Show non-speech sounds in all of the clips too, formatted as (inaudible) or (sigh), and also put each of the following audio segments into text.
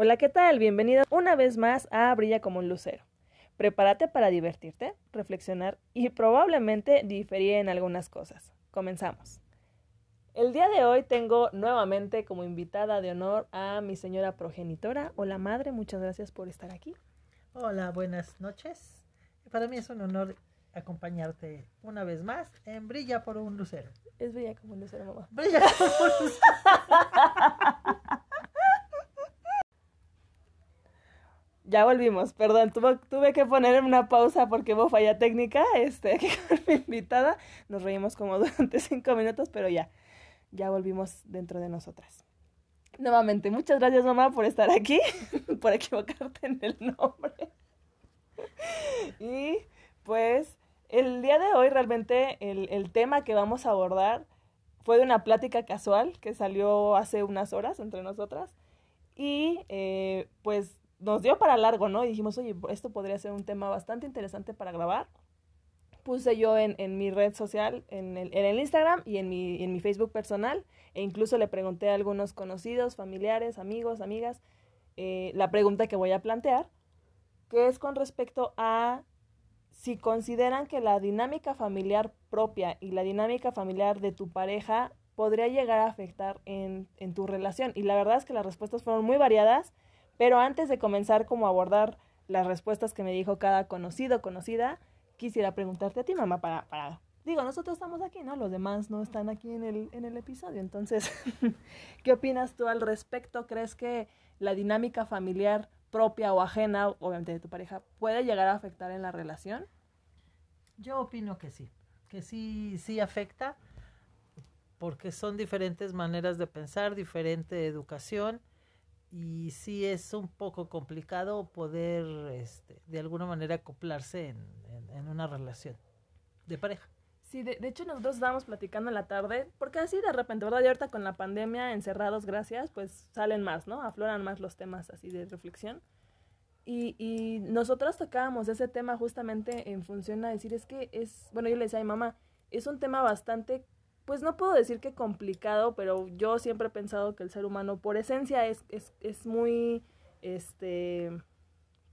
Hola, ¿qué tal? Bienvenido una vez más a Brilla como un lucero. Prepárate para divertirte, reflexionar y probablemente diferir en algunas cosas. Comenzamos. El día de hoy tengo nuevamente como invitada de honor a mi señora progenitora. Hola madre, muchas gracias por estar aquí. Hola, buenas noches. Para mí es un honor acompañarte una vez más en Brilla por un lucero. Es Brilla como un lucero, mamá. Brilla como un lucero. (laughs) Ya volvimos, perdón, tuve, tuve que poner una pausa porque hubo falla técnica, (laughs) este, aquí con (laughs) mi invitada, nos reímos como (laughs) durante cinco minutos, pero ya, ya volvimos dentro de nosotras. Nuevamente, muchas gracias mamá por estar aquí, por equivocarte en el nombre. Y pues el día de hoy realmente el, el tema que vamos a abordar fue de una plática casual que salió hace unas horas entre nosotras. Y eh, pues nos dio para largo, ¿no? Y dijimos, oye, esto podría ser un tema bastante interesante para grabar. Puse yo en, en mi red social, en el, en el Instagram y en mi, en mi Facebook personal, e incluso le pregunté a algunos conocidos, familiares, amigos, amigas, eh, la pregunta que voy a plantear, que es con respecto a si consideran que la dinámica familiar propia y la dinámica familiar de tu pareja podría llegar a afectar en, en tu relación. Y la verdad es que las respuestas fueron muy variadas pero antes de comenzar como a abordar las respuestas que me dijo cada conocido, conocida, quisiera preguntarte a ti, mamá, para, para, digo, nosotros estamos aquí, ¿no? Los demás no están aquí en el, en el episodio. Entonces, (laughs) ¿qué opinas tú al respecto? ¿Crees que la dinámica familiar propia o ajena, obviamente de tu pareja, puede llegar a afectar en la relación? Yo opino que sí, que sí, sí afecta, porque son diferentes maneras de pensar, diferente educación y sí es un poco complicado poder este, de alguna manera acoplarse en, en, una relación de pareja. Sí, de, hecho nosotros estábamos platicando en la tarde, porque así de repente, ¿verdad? Y ahorita con la pandemia encerrados, gracias, pues salen más, ¿no? Afloran más los temas así de reflexión. Y, y nosotros tocábamos ese tema justamente en función a decir, es que es, bueno, yo le decía a mi mamá, es un tema bastante pues no puedo decir que complicado, pero yo siempre he pensado que el ser humano por esencia es, es, es muy, este,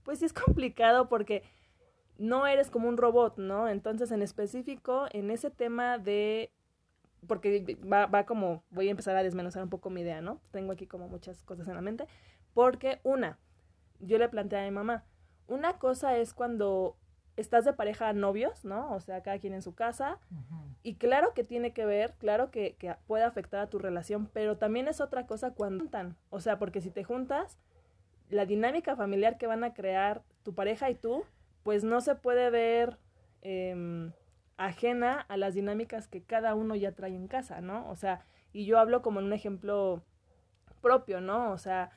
pues sí es complicado porque no eres como un robot, ¿no? Entonces, en específico, en ese tema de, porque va, va como, voy a empezar a desmenuzar un poco mi idea, ¿no? Tengo aquí como muchas cosas en la mente, porque una, yo le planteé a mi mamá, una cosa es cuando estás de pareja novios, ¿no? O sea, cada quien en su casa. Y claro que tiene que ver, claro que, que, puede afectar a tu relación, pero también es otra cosa cuando juntan. O sea, porque si te juntas, la dinámica familiar que van a crear tu pareja y tú, pues no se puede ver eh, ajena a las dinámicas que cada uno ya trae en casa, ¿no? O sea, y yo hablo como en un ejemplo propio, ¿no? O sea,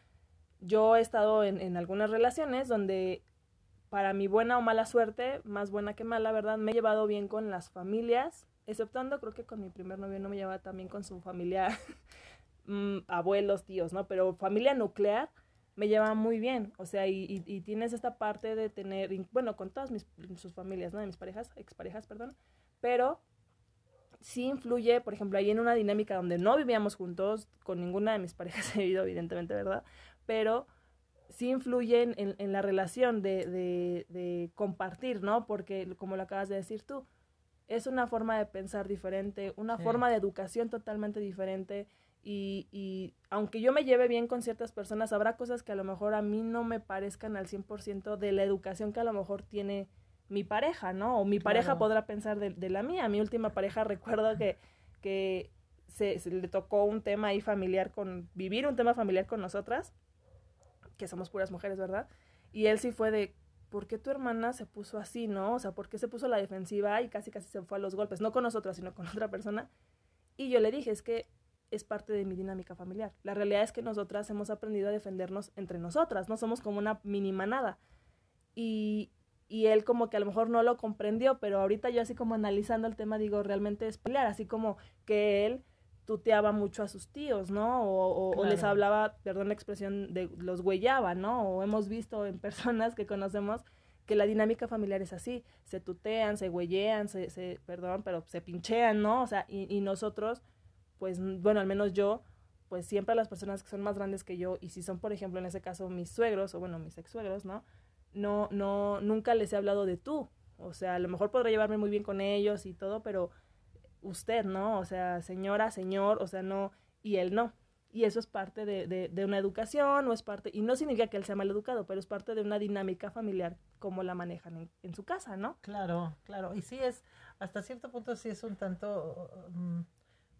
yo he estado en, en algunas relaciones donde para mi buena o mala suerte, más buena que mala, ¿verdad? Me he llevado bien con las familias, exceptuando creo que con mi primer novio no me llevaba tan bien con su familia, (laughs) mm, abuelos, tíos, ¿no? Pero familia nuclear me lleva muy bien, o sea, y, tienes esta parte de tener, bueno, con todas mis, sus familias, ¿no? De mis parejas, exparejas, perdón, pero sí influye, por ejemplo, ahí en una dinámica donde no vivíamos juntos, con ninguna de mis parejas (laughs) he vivido, evidentemente, ¿verdad? Pero sí influyen en, en la relación de, de, de, compartir, ¿no? Porque, como lo acabas de decir tú, es una forma de pensar diferente, una sí. forma de educación totalmente diferente. Y, y aunque yo me lleve bien con ciertas personas, habrá cosas que a lo mejor a mí no me parezcan al 100% de la educación que a lo mejor tiene mi pareja, ¿no? O mi pareja claro. podrá pensar de, de, la mía. Mi última pareja recuerdo que, que se, se le tocó un tema ahí familiar con, vivir un tema familiar con nosotras que somos puras mujeres, ¿verdad? Y él sí fue de, ¿por qué tu hermana se puso así, no? O sea, ¿por qué se puso la defensiva y casi casi se fue a los golpes? No con nosotras, sino con (laughs) otra persona. Y yo le dije, es que es parte de mi dinámica familiar. La realidad es que nosotras hemos aprendido a defendernos entre nosotras, no somos como una mini manada. Y, y él como que a lo mejor no lo comprendió, pero ahorita yo así como analizando el tema digo, realmente es pelear, así como que él tuteaba mucho a sus tíos, ¿no? O, o, claro. o, les hablaba, perdón la expresión, de los huellaba, ¿no? O hemos visto en (laughs) personas que conocemos que la dinámica familiar es así, se tutean, se huellean, se, se perdón, pero se pinchean, ¿no? O sea, y, y nosotros, pues, bueno, al menos yo, pues siempre a las personas que son más grandes que yo, y si son, por ejemplo, en ese caso mis suegros, o bueno, mis ex suegros, ¿no? No, no, nunca les he hablado de tú. O sea, a lo mejor podré llevarme muy bien con ellos y todo, pero usted, ¿no? O sea, señora, señor, o sea, no, y él no. Y eso es parte de, de, de, una educación, o es parte, y no significa que él sea mal educado, pero es parte de una dinámica familiar, como la manejan en, en su casa, ¿no? Claro, claro. Y sí es, hasta cierto punto sí es un tanto, um,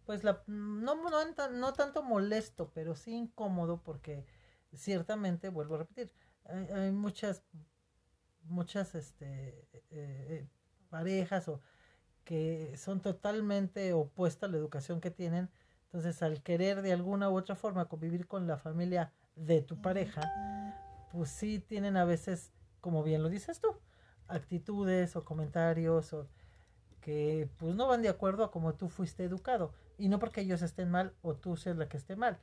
pues la, no, no, no tanto molesto, pero sí incómodo, porque ciertamente, vuelvo a repetir, hay, hay muchas, muchas, este, eh, eh, parejas o que son totalmente opuestas a la educación que tienen, entonces, al querer de alguna u otra forma convivir con la familia de tu pareja, pues sí tienen a veces, como bien lo dices tú, actitudes o comentarios o que pues no van de acuerdo a cómo tú fuiste educado. Y no porque ellos estén mal o tú seas la que esté mal.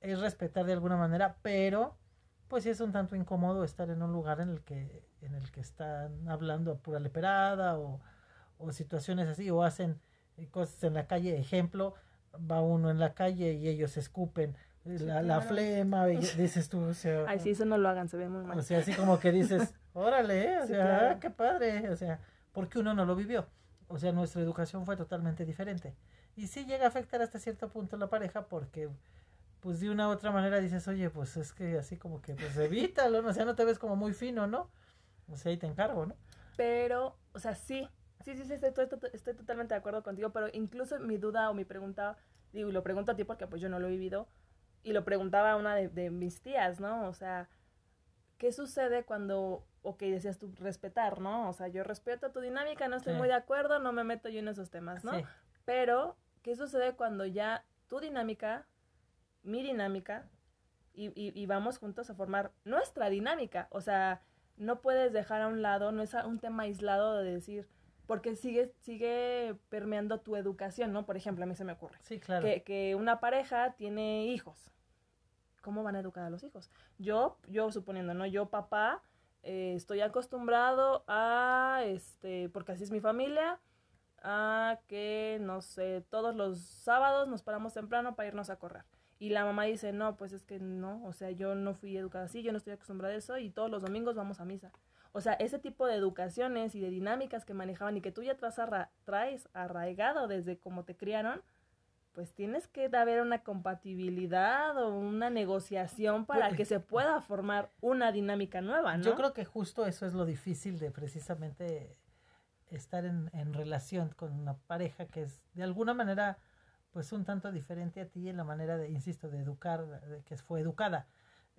Es respetar de alguna manera, pero pues sí es un tanto incómodo estar en un lugar en el que, en el que están hablando a pura leperada o, o situaciones así, o hacen cosas en la calle, ejemplo, va uno en la calle y ellos escupen la, sí, claro. la flema, y (laughs) dices tú, o sea... Ay, sí, eso no lo hagan, se ve muy mal. O sea, así como que dices, (laughs) órale, ¿eh? o sea, claro. qué padre, o sea, porque uno no lo vivió. O sea, nuestra educación fue totalmente diferente. Y sí llega a afectar hasta cierto punto la pareja porque, pues de una u otra manera dices, oye, pues es que así como que, pues evítalo, ¿no? o sea, no te ves como muy fino, ¿no? O sea, ahí te encargo, ¿no? Pero, o sea, sí, Sí, sí, sí, estoy, estoy, totalmente de acuerdo contigo, pero incluso mi duda o mi pregunta, digo, y lo pregunto a ti porque pues yo no lo he vivido, y lo preguntaba a una de, de mis tías, ¿no? O sea, ¿qué sucede cuando, ok, decías tú, respetar, ¿no? O sea, yo respeto tu dinámica, no estoy sí. muy de acuerdo, no me meto yo en esos temas, ¿no? Sí. Pero, ¿qué sucede cuando ya tu dinámica, mi dinámica, y, y, y vamos juntos a formar nuestra dinámica? O sea, no puedes dejar a un lado, no es un tema aislado de decir, porque sigue, sigue permeando tu educación, ¿no? Por ejemplo, a mí se me ocurre. Sí, claro. Que, que una pareja tiene hijos. ¿Cómo van a educar a los hijos? Yo, yo suponiendo, ¿no? Yo, papá, eh, estoy acostumbrado a, este, porque así es mi familia, a que, no sé, todos los sábados nos paramos temprano para irnos a correr. Y la mamá dice, no, pues es que no, o sea, yo no fui educada así, yo no estoy acostumbrada a eso y todos los domingos vamos a misa. O sea, ese tipo de educaciones y de dinámicas que manejaban y que tú ya traes, arra traes arraigado desde cómo te criaron, pues tienes que haber una compatibilidad o una negociación para que se pueda formar una dinámica nueva, ¿no? Yo creo que justo eso es lo difícil de precisamente estar en, en relación con una pareja que es de alguna manera pues un tanto diferente a ti en la manera de, insisto, de educar, de que fue educada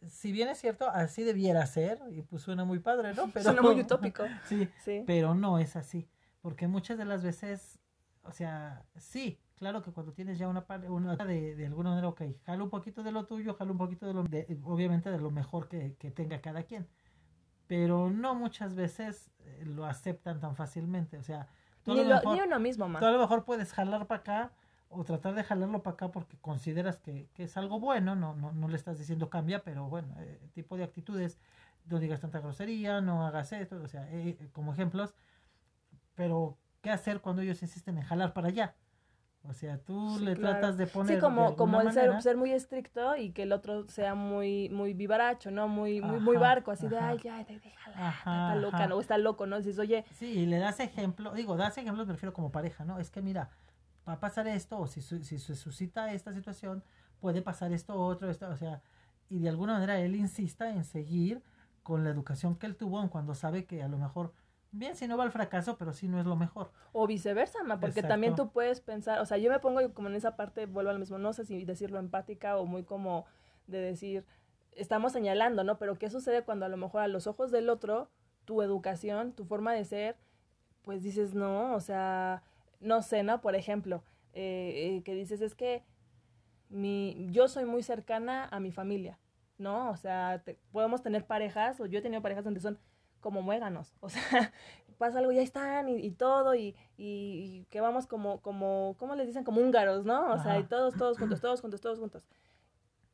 si bien es cierto, así debiera ser, y pues suena muy padre, ¿no? (laughs) Pero, suena muy utópico. (laughs) sí, sí, pero no es así, porque muchas de las veces, o sea, sí, claro que cuando tienes ya una, una de, de alguna manera, ok, jala un poquito de lo tuyo, jala un poquito de lo, de, obviamente de lo mejor que, que tenga cada quien, pero no muchas veces eh, lo aceptan tan fácilmente, o sea, ni, lo, mejor, ni uno mismo, man. Tú a lo mejor puedes jalar para acá, o tratar de jalarlo para acá porque consideras que, que, es algo bueno, no, no, no le estás diciendo cambia, pero bueno, eh, tipo de actitudes, no digas tanta grosería, no hagas esto, o sea, eh, como ejemplos, pero ¿qué hacer cuando ellos insisten en jalar para allá? O sea, tú sí, le claro. tratas de poner. Sí, como, de como el manera, ser, ser, muy estricto y que el otro sea muy, muy vivaracho, ¿no? Muy, muy, muy barco, así ajá. de, ay, ya, déjala, ajá, está loca, ¿no? Está loco, ¿no? Dices, oye. Sí, y le das ejemplo, digo, das ejemplos, me refiero como pareja, ¿no? Es que mira, va a pasar esto, o si, si se suscita esta situación, puede pasar esto otro, esto, o sea, y de alguna manera él insista en seguir con la educación que él tuvo, cuando sabe que a lo mejor, bien, si no va al fracaso, pero sí no es lo mejor. O viceversa, ma, porque Exacto. también tú puedes pensar, o sea, yo me pongo como en esa parte, vuelvo al mismo, no sé si decirlo empática o muy como de decir, estamos señalando, ¿no? Pero ¿qué sucede cuando a lo mejor a los ojos del otro, tu educación, tu forma de ser, pues dices, no, o sea, no sé, ¿no? Por ejemplo, eh, eh, que dices, es que mi, yo soy muy cercana a mi familia, ¿no? O sea, te, podemos tener parejas, o yo he tenido parejas donde son como muéganos, (laughs) o sea, pasa algo, ya están, y, y todo, y, y, y, que vamos como, como, ¿cómo les dicen? Como húngaros, ¿no? O Ajá. sea, y todos, todos juntos, todos juntos, todos juntos.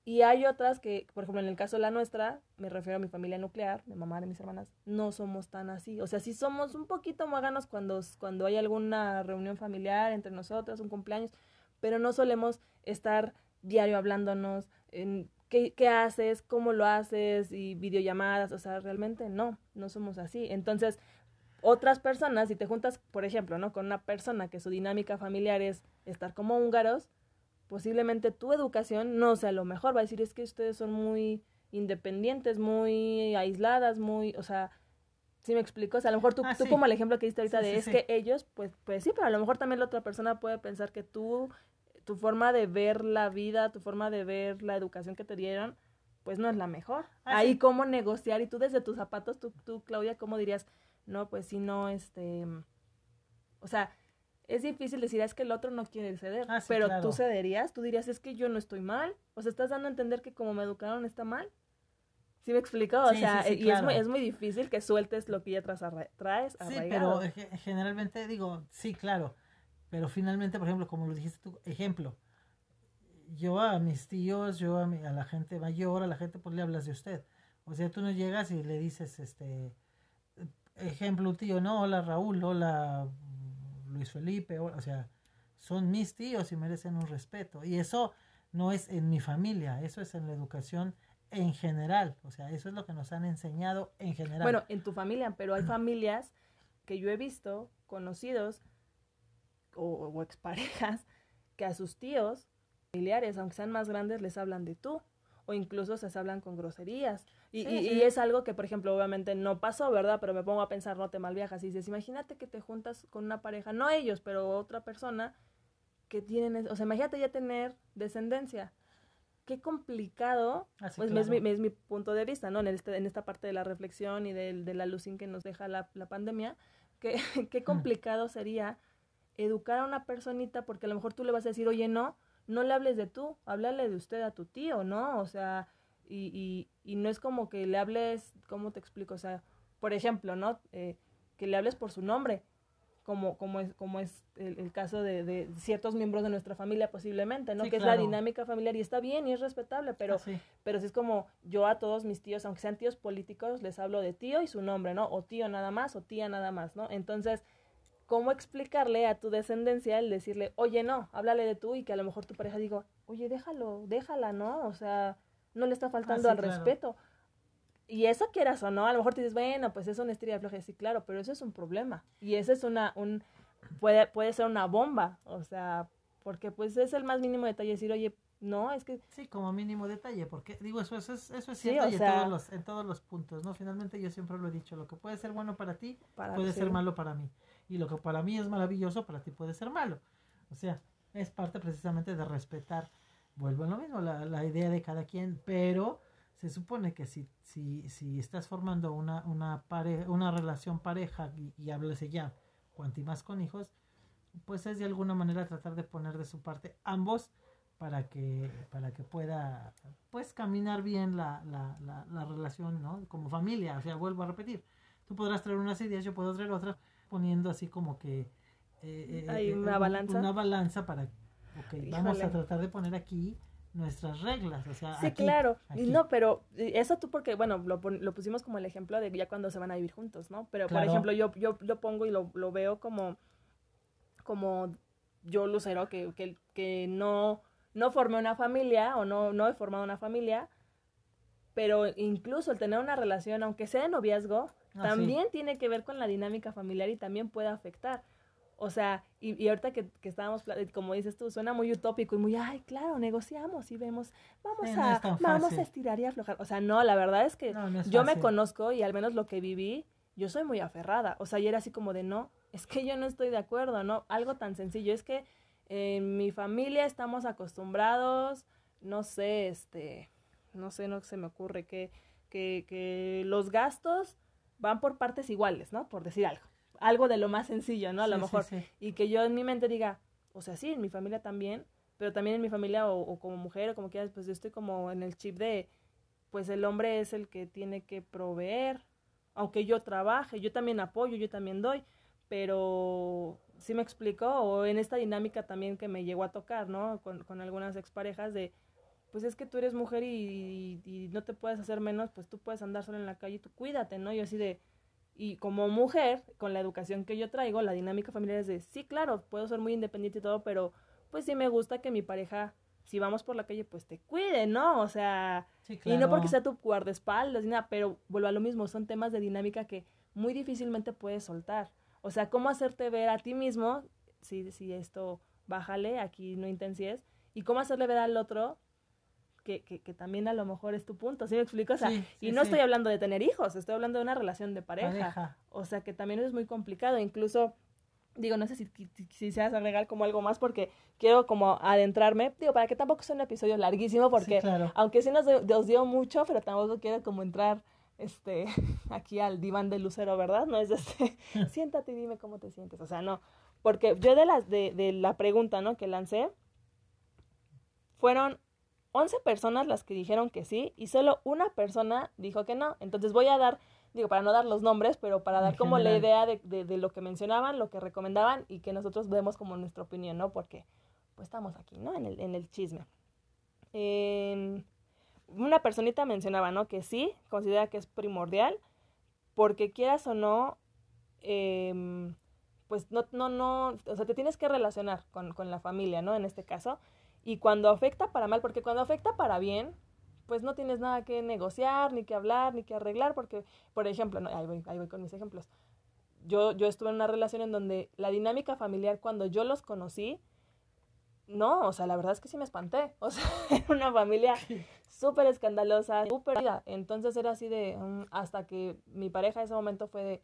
Y hay otras que, por ejemplo, en el caso de la nuestra, me refiero a mi familia nuclear, mi mamá, de mis hermanas, no somos tan así. O sea, sí somos un poquito muéganos cuando, cuando hay alguna reunión familiar entre nosotros, un cumpleaños, pero no solemos estar diario hablándonos, en ¿qué, ¿qué, haces? ¿Cómo lo haces? Y videollamadas, o sea, realmente no, no somos así. Entonces, otras personas, si te juntas, por ejemplo, ¿no? Con una persona que su dinámica familiar es estar como húngaros, posiblemente tu educación no sea lo mejor, va a decir, es que ustedes son muy independientes, muy aisladas, muy, o sea, ¿sí me explico? O sea, a lo mejor tú, ah, tú como el ejemplo que diste ahorita de es que ellos, pues, pues sí, pero a lo mejor también la otra persona puede pensar que tú, tu forma de ver la vida, tu forma de ver la educación que te dieron, pues no es la mejor. Ah, Ahí cómo negociar y tú desde tus zapatos, tú, tú, Claudia, ¿cómo dirías? No, pues si no, este, o sea, es difícil decir, es que el otro no quiere ceder, ah, pero tú cederías, tú dirías, es que yo no estoy mal, o sea, estás dando a entender que como me educaron está mal. ¿Sí me explico? O sea, y es, muy, es muy difícil que sueltes lo que ya traes, traes Sí, pero generalmente digo, sí, claro, pero finalmente, por ejemplo, como lo dijiste tú, ejemplo, yo a mis tíos, yo a, mi, a la gente mayor, a la gente, pues le hablas de usted. O sea, tú no llegas y le dices, este, ejemplo, tío, no, hola Raúl, hola Luis Felipe, o sea, son mis tíos y merecen un respeto. Y eso no es en mi familia, eso es en la educación en general. O sea, eso es lo que nos han enseñado en general. Bueno, en tu familia, pero hay familias que yo he visto, conocidos o, o exparejas, que a sus tíos, familiares, aunque sean más grandes, les hablan de tú o incluso se hablan con groserías. Y, y, es algo que, por ejemplo, obviamente no pasó, ¿verdad? Pero me pongo a pensar, no te malviajas y dices, imagínate que te juntas con una pareja, no ellos, pero otra persona que tienen, o sea, imagínate ya tener descendencia. Qué complicado, ah, pues es, mi, es, mi, punto de vista, ¿no? En, este, en esta parte de la reflexión y de, de la luz que nos deja la, la pandemia, que, (laughs) qué complicado sería educar a una personita porque a lo mejor tú le vas a decir, oye, no, no le hables de tú, háblale de usted a tu tío, ¿no? O sea, y, y, y no es como que le hables, ¿cómo te explico? O sea, por ejemplo, ¿no? Eh, que le hables por su nombre, como, como es, como es el, caso de, de, ciertos miembros de nuestra familia posiblemente, ¿no? que es la dinámica familiar y está bien y es respetable, pero, ah, pero si es como yo a todos mis tíos, aunque sean tíos políticos, les hablo de tío y su nombre, ¿no? O tío nada más o tía nada más, ¿no? Entonces, cómo explicarle a tu descendencia el decirle, oye, no, háblale de tú y que a lo mejor tu pareja diga, oye, déjalo, déjala, ¿no? O sea, no le está faltando ah, al respeto. Y eso quieras o no, a lo mejor te dices, bueno, pues es una estrella floja, sí, claro, pero eso es un problema. Y eso es una, un, puede, puede ser una bomba, o sea, porque pues es el más mínimo detalle decir, oye, no, es que... Sí, como mínimo detalle, porque digo, eso, eso, es, eso es cierto en, todos los, en todos los puntos, ¿no? Finalmente yo siempre lo he dicho, lo que puede ser bueno para ti, puede ser malo para mí y lo que para mí es maravilloso, para ti puede ser malo. O sea, es parte precisamente de respetar, vuelvo a lo mismo, la, la idea de cada quien, pero se supone que si, si, si estás formando una, una, una relación pareja y, y háblese ya, cuanto más con hijos, pues es de alguna manera tratar de poner de su parte ambos para que, para que pueda pues caminar bien la, la, la, la relación, ¿no? Como familia, o sea, vuelvo a repetir, tú podrás traer unas ideas, yo puedo traer otras, poniendo así como que... Eh, eh Hay eh, una balanza. Una balanza para... Ok, vamos a tratar de poner aquí nuestras reglas, o sea, sí, claro, y no, pero eso tú porque, bueno, lo, lo, pusimos como el ejemplo de ya cuando se van a vivir juntos, ¿no? Pero, por ejemplo, yo, yo lo pongo y lo, lo veo como, como yo, Lucero, que, que, que no, no formé una familia o no, no he formado una familia, pero incluso el tener una relación, aunque sea de noviazgo, Ah, también tiene que ver con la dinámica familiar y también puede afectar. O sea, y, y ahorita que, que, estábamos, como dices tú, suena muy utópico y muy, ay, claro, negociamos y vemos, vamos a, vamos a estirar y aflojar. O sea, no, la verdad es que yo me conozco y al menos lo que viví, yo soy muy aferrada. O sea, y era así como de, no, es que yo no estoy de acuerdo, ¿no? Algo tan sencillo, es que en mi familia estamos acostumbrados, no sé, este, no sé, no se me ocurre que, que, que los gastos van por partes iguales, ¿no? Por decir algo. Algo de lo más sencillo, ¿no? A lo mejor. Y que yo en mi mente diga, o sea, sí, en mi familia también, pero también en mi familia o, como mujer o como quieras, pues yo estoy como en el chip de, pues el hombre es el que tiene que proveer, aunque yo trabaje, yo también apoyo, yo también doy, pero sí me explicó, o en esta dinámica también que me llegó a tocar, ¿no? Con, con algunas exparejas de, pues es que tú eres mujer y, y, no te puedes hacer menos, pues tú puedes andar sola en la calle, tú cuídate, ¿no? Yo así de, y como mujer, con la educación que yo traigo, la dinámica familiar es de, sí, claro, puedo ser muy independiente y todo, pero pues sí me gusta que mi pareja si vamos por la calle, pues te cuide, ¿no? O sea, Sí, y no porque sea tu guardaespaldas ni nada, pero vuelvo a lo mismo, son temas de dinámica que muy difícilmente puedes soltar. O sea, cómo hacerte ver a ti mismo, si, si esto, bájale, aquí no intensies, y cómo hacerle ver al otro que, que, que también a lo mejor es tu punto, ¿sí me explico? O sea, Sí, sí, y no sí. estoy hablando de tener hijos, estoy hablando de una relación de pareja. Pareja. O sea, que también es muy complicado, incluso, digo, no sé si, si, seas agregar como algo más, porque quiero como adentrarme, digo, para que tampoco sea un episodio larguísimo, porque Sí, claro. aunque sí nos, dio- nos dio mucho, pero tampoco quiero como entrar este (laughs) aquí al diván de Lucero, ¿verdad? No es este, (laughs) siéntate y dime cómo te sientes. O sea, no. Porque yo de las de, de la pregunta, ¿no? que lancé, fueron 11 personas las que dijeron que sí y solo una persona dijo que no. Entonces voy a dar, digo, para no dar los nombres, pero para En dar como la idea de, de, de lo que mencionaban, lo que recomendaban y que nosotros demos como nuestra opinión, ¿no? Porque pues estamos aquí, ¿no? En el, en el chisme. En- una personita mencionaba, ¿no? Que sí, considera que es primordial, porque quieras o no, em, pues no, no, no, o sea, te tienes que relacionar con, con la familia, ¿no? En este caso. Y cuando afecta para mal, porque cuando afecta para bien, pues no tienes nada que negociar, ni que hablar, ni que arreglar, porque, por ejemplo, no, ahí, voy, ahí voy con mis ejemplos. Yo, yo estuve en una relación en donde la dinámica familiar, cuando yo los conocí, no, o sea, la verdad es que sí me espanté. O sea, (laughs) era una familia súper escandalosa, súper... Entonces era así de, mm, hasta que mi pareja en ese momento fue de,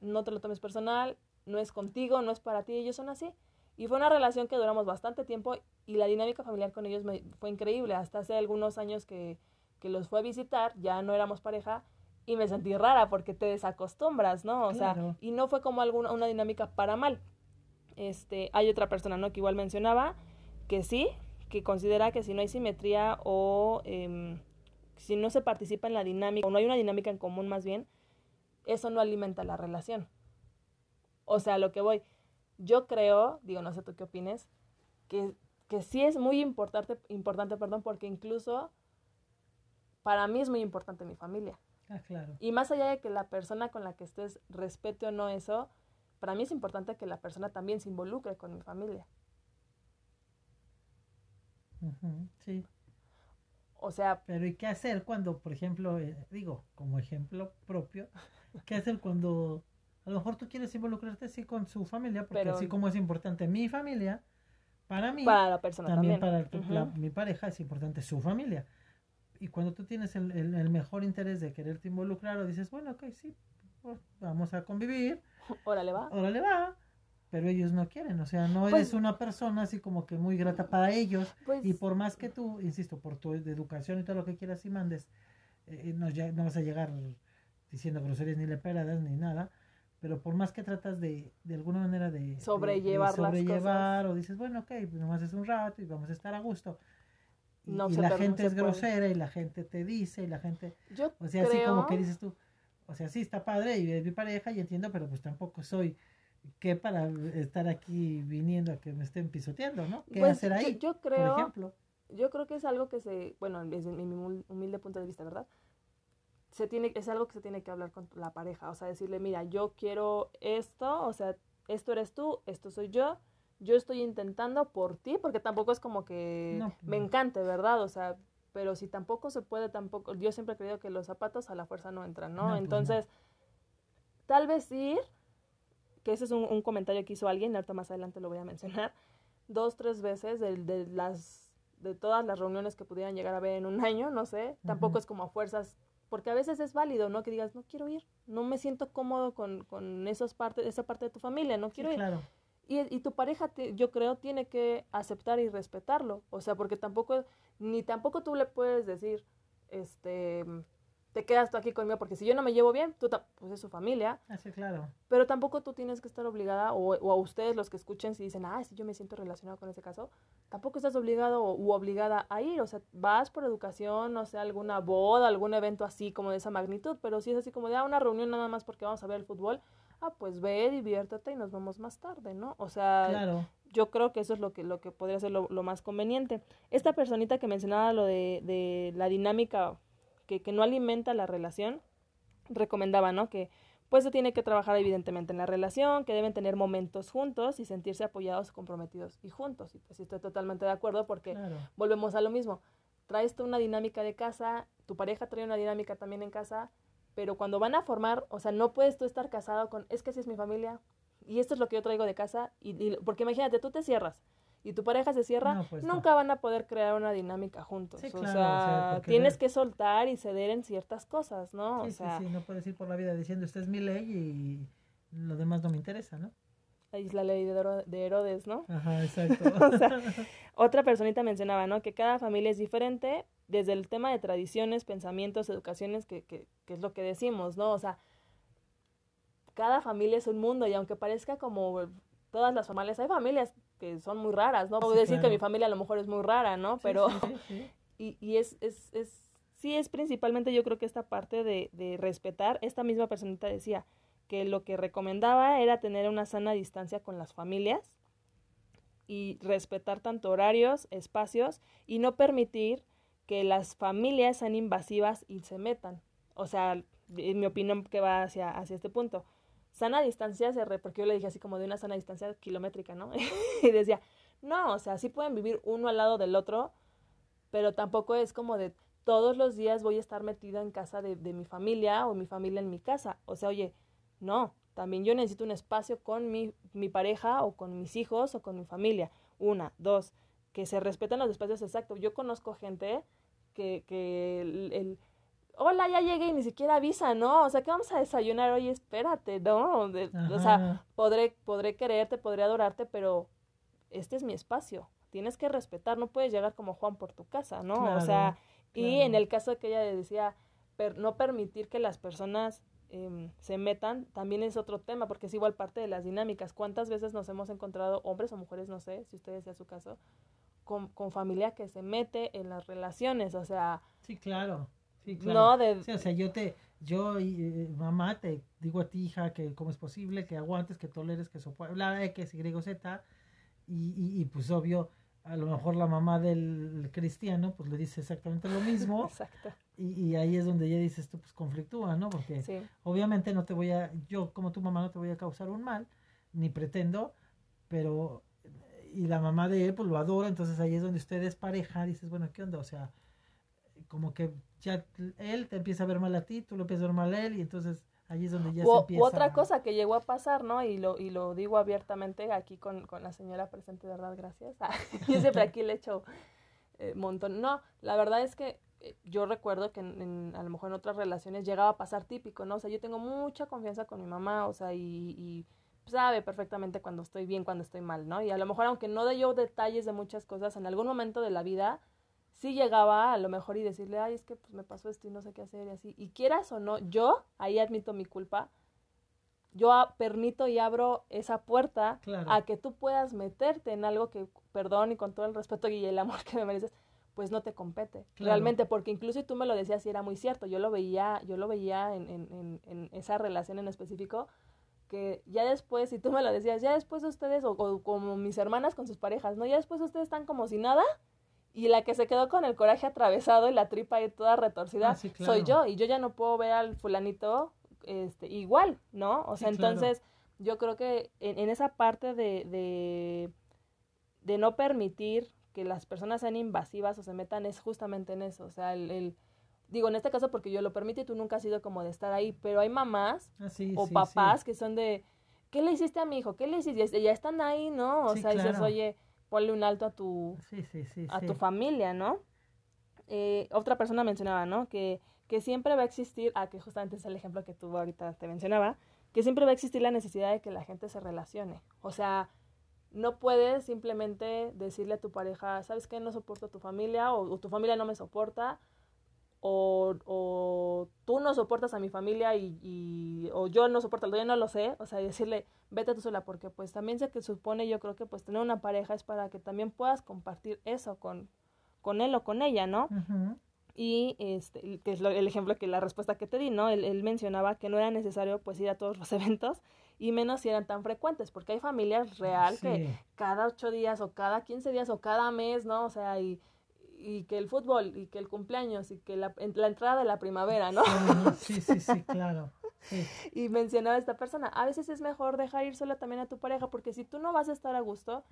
no te lo tomes personal, no es contigo, no es para ti, ellos son así. Y fue una relación que duramos bastante tiempo y la dinámica familiar con ellos me, fue increíble. Hasta hace algunos años que, que los fue a visitar, ya no éramos pareja y me sentí rara porque te desacostumbras, ¿no? O sea, y no fue como alguna una dinámica para mal. Este, hay otra persona, ¿no? Que igual mencionaba que sí, que considera que si no hay simetría o em, si no se participa en la dinámica o no hay una dinámica en común más bien, eso no alimenta la relación. O sea, lo que voy, yo creo, digo, no sé tú qué opines, que, que sí es muy importante, importante, perdón, porque incluso para mí es muy importante mi familia. Ah, claro. Y más allá de que la persona con la que estés respete o no eso, para mí es importante que la persona también se involucre con mi familia. Ujú, Sí. O sea, Pero ¿y qué hacer cuando, por ejemplo, eh, digo, como ejemplo propio, qué hacer cuando a lo mejor tú quieres involucrarte sí con su familia, porque Pero- así como es importante mi familia, para mí, para la persona también, también. para tu- Ujú. la- mi pareja es importante su familia. Y cuando tú tienes el, el- el mejor interés de quererte involucrar, o dices, bueno, ok, sí, pues, vamos a convivir, (laughs) Órale, va. órale va, pero ellos no quieren, o sea, no Pues- eres una persona así como que muy grata para ellos, Pues, y por más que tú, insisto, por tu educación y todo lo que quieras y mandes, eh, no, ya- no vas a llegar diciendo groserías ni leperadas ni nada, pero por más que tratas de, de alguna manera de, de- de Sobrellevar las sobrellevar, o dices, bueno, ok, pues nomás es un rato y vamos a estar a gusto. Y, No y la per- gente es puede. grosera y la gente te dice y la gente, yo o sea, creo, así como que dices tú, o sea, sí está padre y es mi pareja y entiendo, pero pues tampoco soy que para estar aquí viniendo a que me estén pisoteando, ¿no? ¿Qué pues, hacer ahí? Yo, yo por creo, ejemplo. yo creo que es algo que se, bueno, desde mi humil- humilde punto de vista, ¿verdad? Se tiene, es algo que se tiene que hablar con la pareja, o sea, decirle, mira, yo quiero esto, o sea, esto eres tú, esto soy yo, yo estoy intentando por ti, porque tampoco es como que No, me no. encante, ¿verdad? O sea, pero si tampoco se puede, tampoco, yo siempre he creído que los zapatos a la fuerza no entran, ¿no? No, pues. Entonces, tal vez ir, que ese es un, un comentario que hizo alguien, ahorita más adelante lo voy a mencionar, dos, tres veces de, de las de todas las reuniones que pudieran llegar a haber en un año, no sé, tampoco es como a fuerzas, porque a veces es válido, ¿no? Que digas, no quiero ir, no me siento cómodo con, con esas partes, esa parte de tu familia, no Sí, quiero ir. claro. Y, y tu pareja, te- yo creo, tiene que aceptar y respetarlo. O sea, porque tampoco, ni tampoco tú le puedes decir, este, te quedas tú aquí conmigo, porque si yo no me llevo bien, tú, pues es su familia, Ah, sí, claro. pero tampoco tú tienes que estar obligada, o, o a ustedes los que escuchen, si dicen, ah, si yo me siento relacionado con ese caso, tampoco estás obligado o, u obligada a ir. O sea, vas por educación, no sé, alguna boda, algún evento así como de esa magnitud, pero si es así como de, ah, una reunión nada más porque vamos a ver el fútbol, ah, pues ve, diviértete y nos vemos más tarde, ¿no? O sea, Claro. yo creo que eso es lo que, lo que podría ser lo, lo más conveniente. Esta personita que mencionaba lo de, de la dinámica que, que no alimenta la relación, recomendaba, ¿no? Que pues se tiene que trabajar evidentemente en la relación, que deben tener momentos juntos y sentirse apoyados, comprometidos y juntos. Y pues estoy totalmente de acuerdo porque volvemos a lo mismo. Traes tú una dinámica de casa, tu pareja trae una dinámica también en casa, pero cuando van a formar, o sea, no puedes tú estar casado con, es que así es mi familia y esto es lo que yo traigo de casa, y porque imagínate, tú te cierras y tu pareja se cierra, pues nunca van a poder crear una dinámica juntos. o, sea, tienes que soltar y ceder en ciertas cosas, ¿no? Sí, o sea, sí, sí, no puedes ir por la vida diciendo, esta es mi ley y lo demás no me interesa, ¿no? Ahí es la ley de, Herodes, ¿no? Ajá, exacto. (laughs) o sea, (laughs) otra personita mencionaba, ¿no? Que cada familia es diferente desde el tema de tradiciones, pensamientos, educaciones, que, que, que es lo que decimos, ¿no? O sea, cada familia es un mundo y aunque parezca como todas las familias, hay familias que son muy raras, ¿no? Puedo decir que mi familia a lo mejor es muy rara, ¿no? Pero, (laughs) y, y es, es, es, sí es principalmente yo creo que esta parte de, de respetar, esta misma personita decía que lo que recomendaba era tener una sana distancia con las familias y respetar tanto horarios, espacios y no permitir que las familias sean invasivas y se metan. O sea, en mi opinión que va hacia, hacia este punto sana distancia se re, porque yo le dije así como de una sana distancia kilométrica, ¿no? (laughs) y decía, no, o sea, sí pueden vivir uno al lado del otro, pero tampoco es como de todos los días voy a estar metida en casa de, mi familia o mi familia en mi casa. O sea, oye, no, también yo necesito un espacio con mi, mi pareja o con mis hijos o con mi familia. Una, dos, que se respetan los espacios exactos. Yo conozco gente que, que el hola, ya llegué y ni siquiera avisa, ¿no? O sea, ¿qué vamos a desayunar? Oye, espérate, ¿no? o sea, podré, podré quererte, podré adorarte, pero este es mi espacio. Tienes que respetar, no puedes llegar como Juan por tu casa, ¿no? o sea, y en el caso de que ella decía, no permitir que las personas em, se metan, también es otro tema, porque es igual parte de las dinámicas. ¿Cuántas veces nos hemos encontrado, hombres o mujeres, no sé, si ustedes sea su caso, con, con familia que se mete en las relaciones? O sea... Sí, claro no, de... o sea, yo te, yo, eh, mamá, te digo a ti, hija, que cómo es posible, que aguantes, que toleres, que soportes, la X, Y, Z, y, y, y pues obvio, a lo mejor la mamá del cristiano, pues le dice exactamente lo mismo. (laughs) Exacto. Y, y, ahí es donde ella dices tú, pues conflictúa, ¿no? Porque obviamente no te voy a, yo como tu mamá no te voy a causar un mal, ni pretendo, pero, y la mamá de él, pues lo adora, entonces ahí es donde ustedes pareja, dices, bueno, ¿qué onda? O sea, como que ya él te empieza a ver mal a ti, tú lo empiezas a ver mal a él y entonces ahí es donde ya se empieza. otra cosa que llegó a pasar, ¿no? Y lo, y lo digo abiertamente aquí con, con la señora presente, de verdad, gracias. (laughs) yo siempre aquí le echo eh, montón. No, la verdad es que eh, yo recuerdo que en, a lo mejor en otras relaciones llegaba a pasar típico, ¿no? O sea, yo tengo mucha confianza con mi mamá, o sea, y, y sabe perfectamente cuando estoy bien, cuando estoy mal, ¿no? Y a lo mejor aunque no dé yo detalles de muchas cosas, en algún momento de la vida sí llegaba a lo mejor y decirle, ay, es que pues me pasó esto y no sé qué hacer y así. Y quieras o no, yo ahí admito mi culpa. Yo permito y abro esa puerta a que tú puedas meterte en algo que, perdón y con todo el respeto y el amor (laughs) que me mereces, pues no te compete. Realmente, porque incluso tú me lo decías y era muy cierto. Yo lo veía, yo lo veía en, en, en, esa relación en específico que ya después, si tú me lo decías, ya después de ustedes, o, o, como mis hermanas con sus parejas, ¿no? Ya después ustedes están como si nada, y la que se quedó con el coraje atravesado y la tripa ahí toda retorcida ah, soy yo. Y yo ya no puedo ver al fulanito este, igual, ¿no? O sea, entonces yo creo que en, esa parte de, de, de, no permitir que las personas sean invasivas o se metan es justamente en eso. O sea, el, digo, en este caso porque yo lo permito y tú nunca has sido como de estar ahí, pero hay mamás ah, o papás que son de, ¿qué le hiciste a mi hijo? ¿Qué le hiciste? Ya están ahí, ¿no? O sea, dices, oye ponle un alto a tu, a tu familia, ¿no? Eh, otra persona mencionaba, ¿no? Que, que siempre va a existir, ah, que justamente es el ejemplo que tú ahorita te mencionaba, que siempre va a existir la necesidad de que la gente se relacione. O sea, no puedes simplemente decirle a tu pareja, ¿sabes qué? No soporto a tu familia o, tu familia no me soporta o, o, tú no soportas a mi familia y, y o yo no soporto tuyo, no lo sé. O sea, decirle, vete tú sola, porque pues también sé que supone, yo creo que pues tener una pareja es para que también puedas compartir eso con, con él o con ella, ¿no? Y este, que es el ejemplo que la respuesta que te di, ¿no? Él, él, mencionaba que no era necesario pues ir a todos los (laughs) eventos y menos si eran tan frecuentes, porque hay familias real que cada ocho días o cada quince días o cada mes, ¿no? O sea, y, y que el fútbol y que el cumpleaños y que la, la entrada de la primavera, ¿no? Sí, sí, sí, claro. (laughs) Y mencionaba esta persona, a veces es mejor dejar ir sola también a tu pareja, porque si tú no vas a estar a gusto,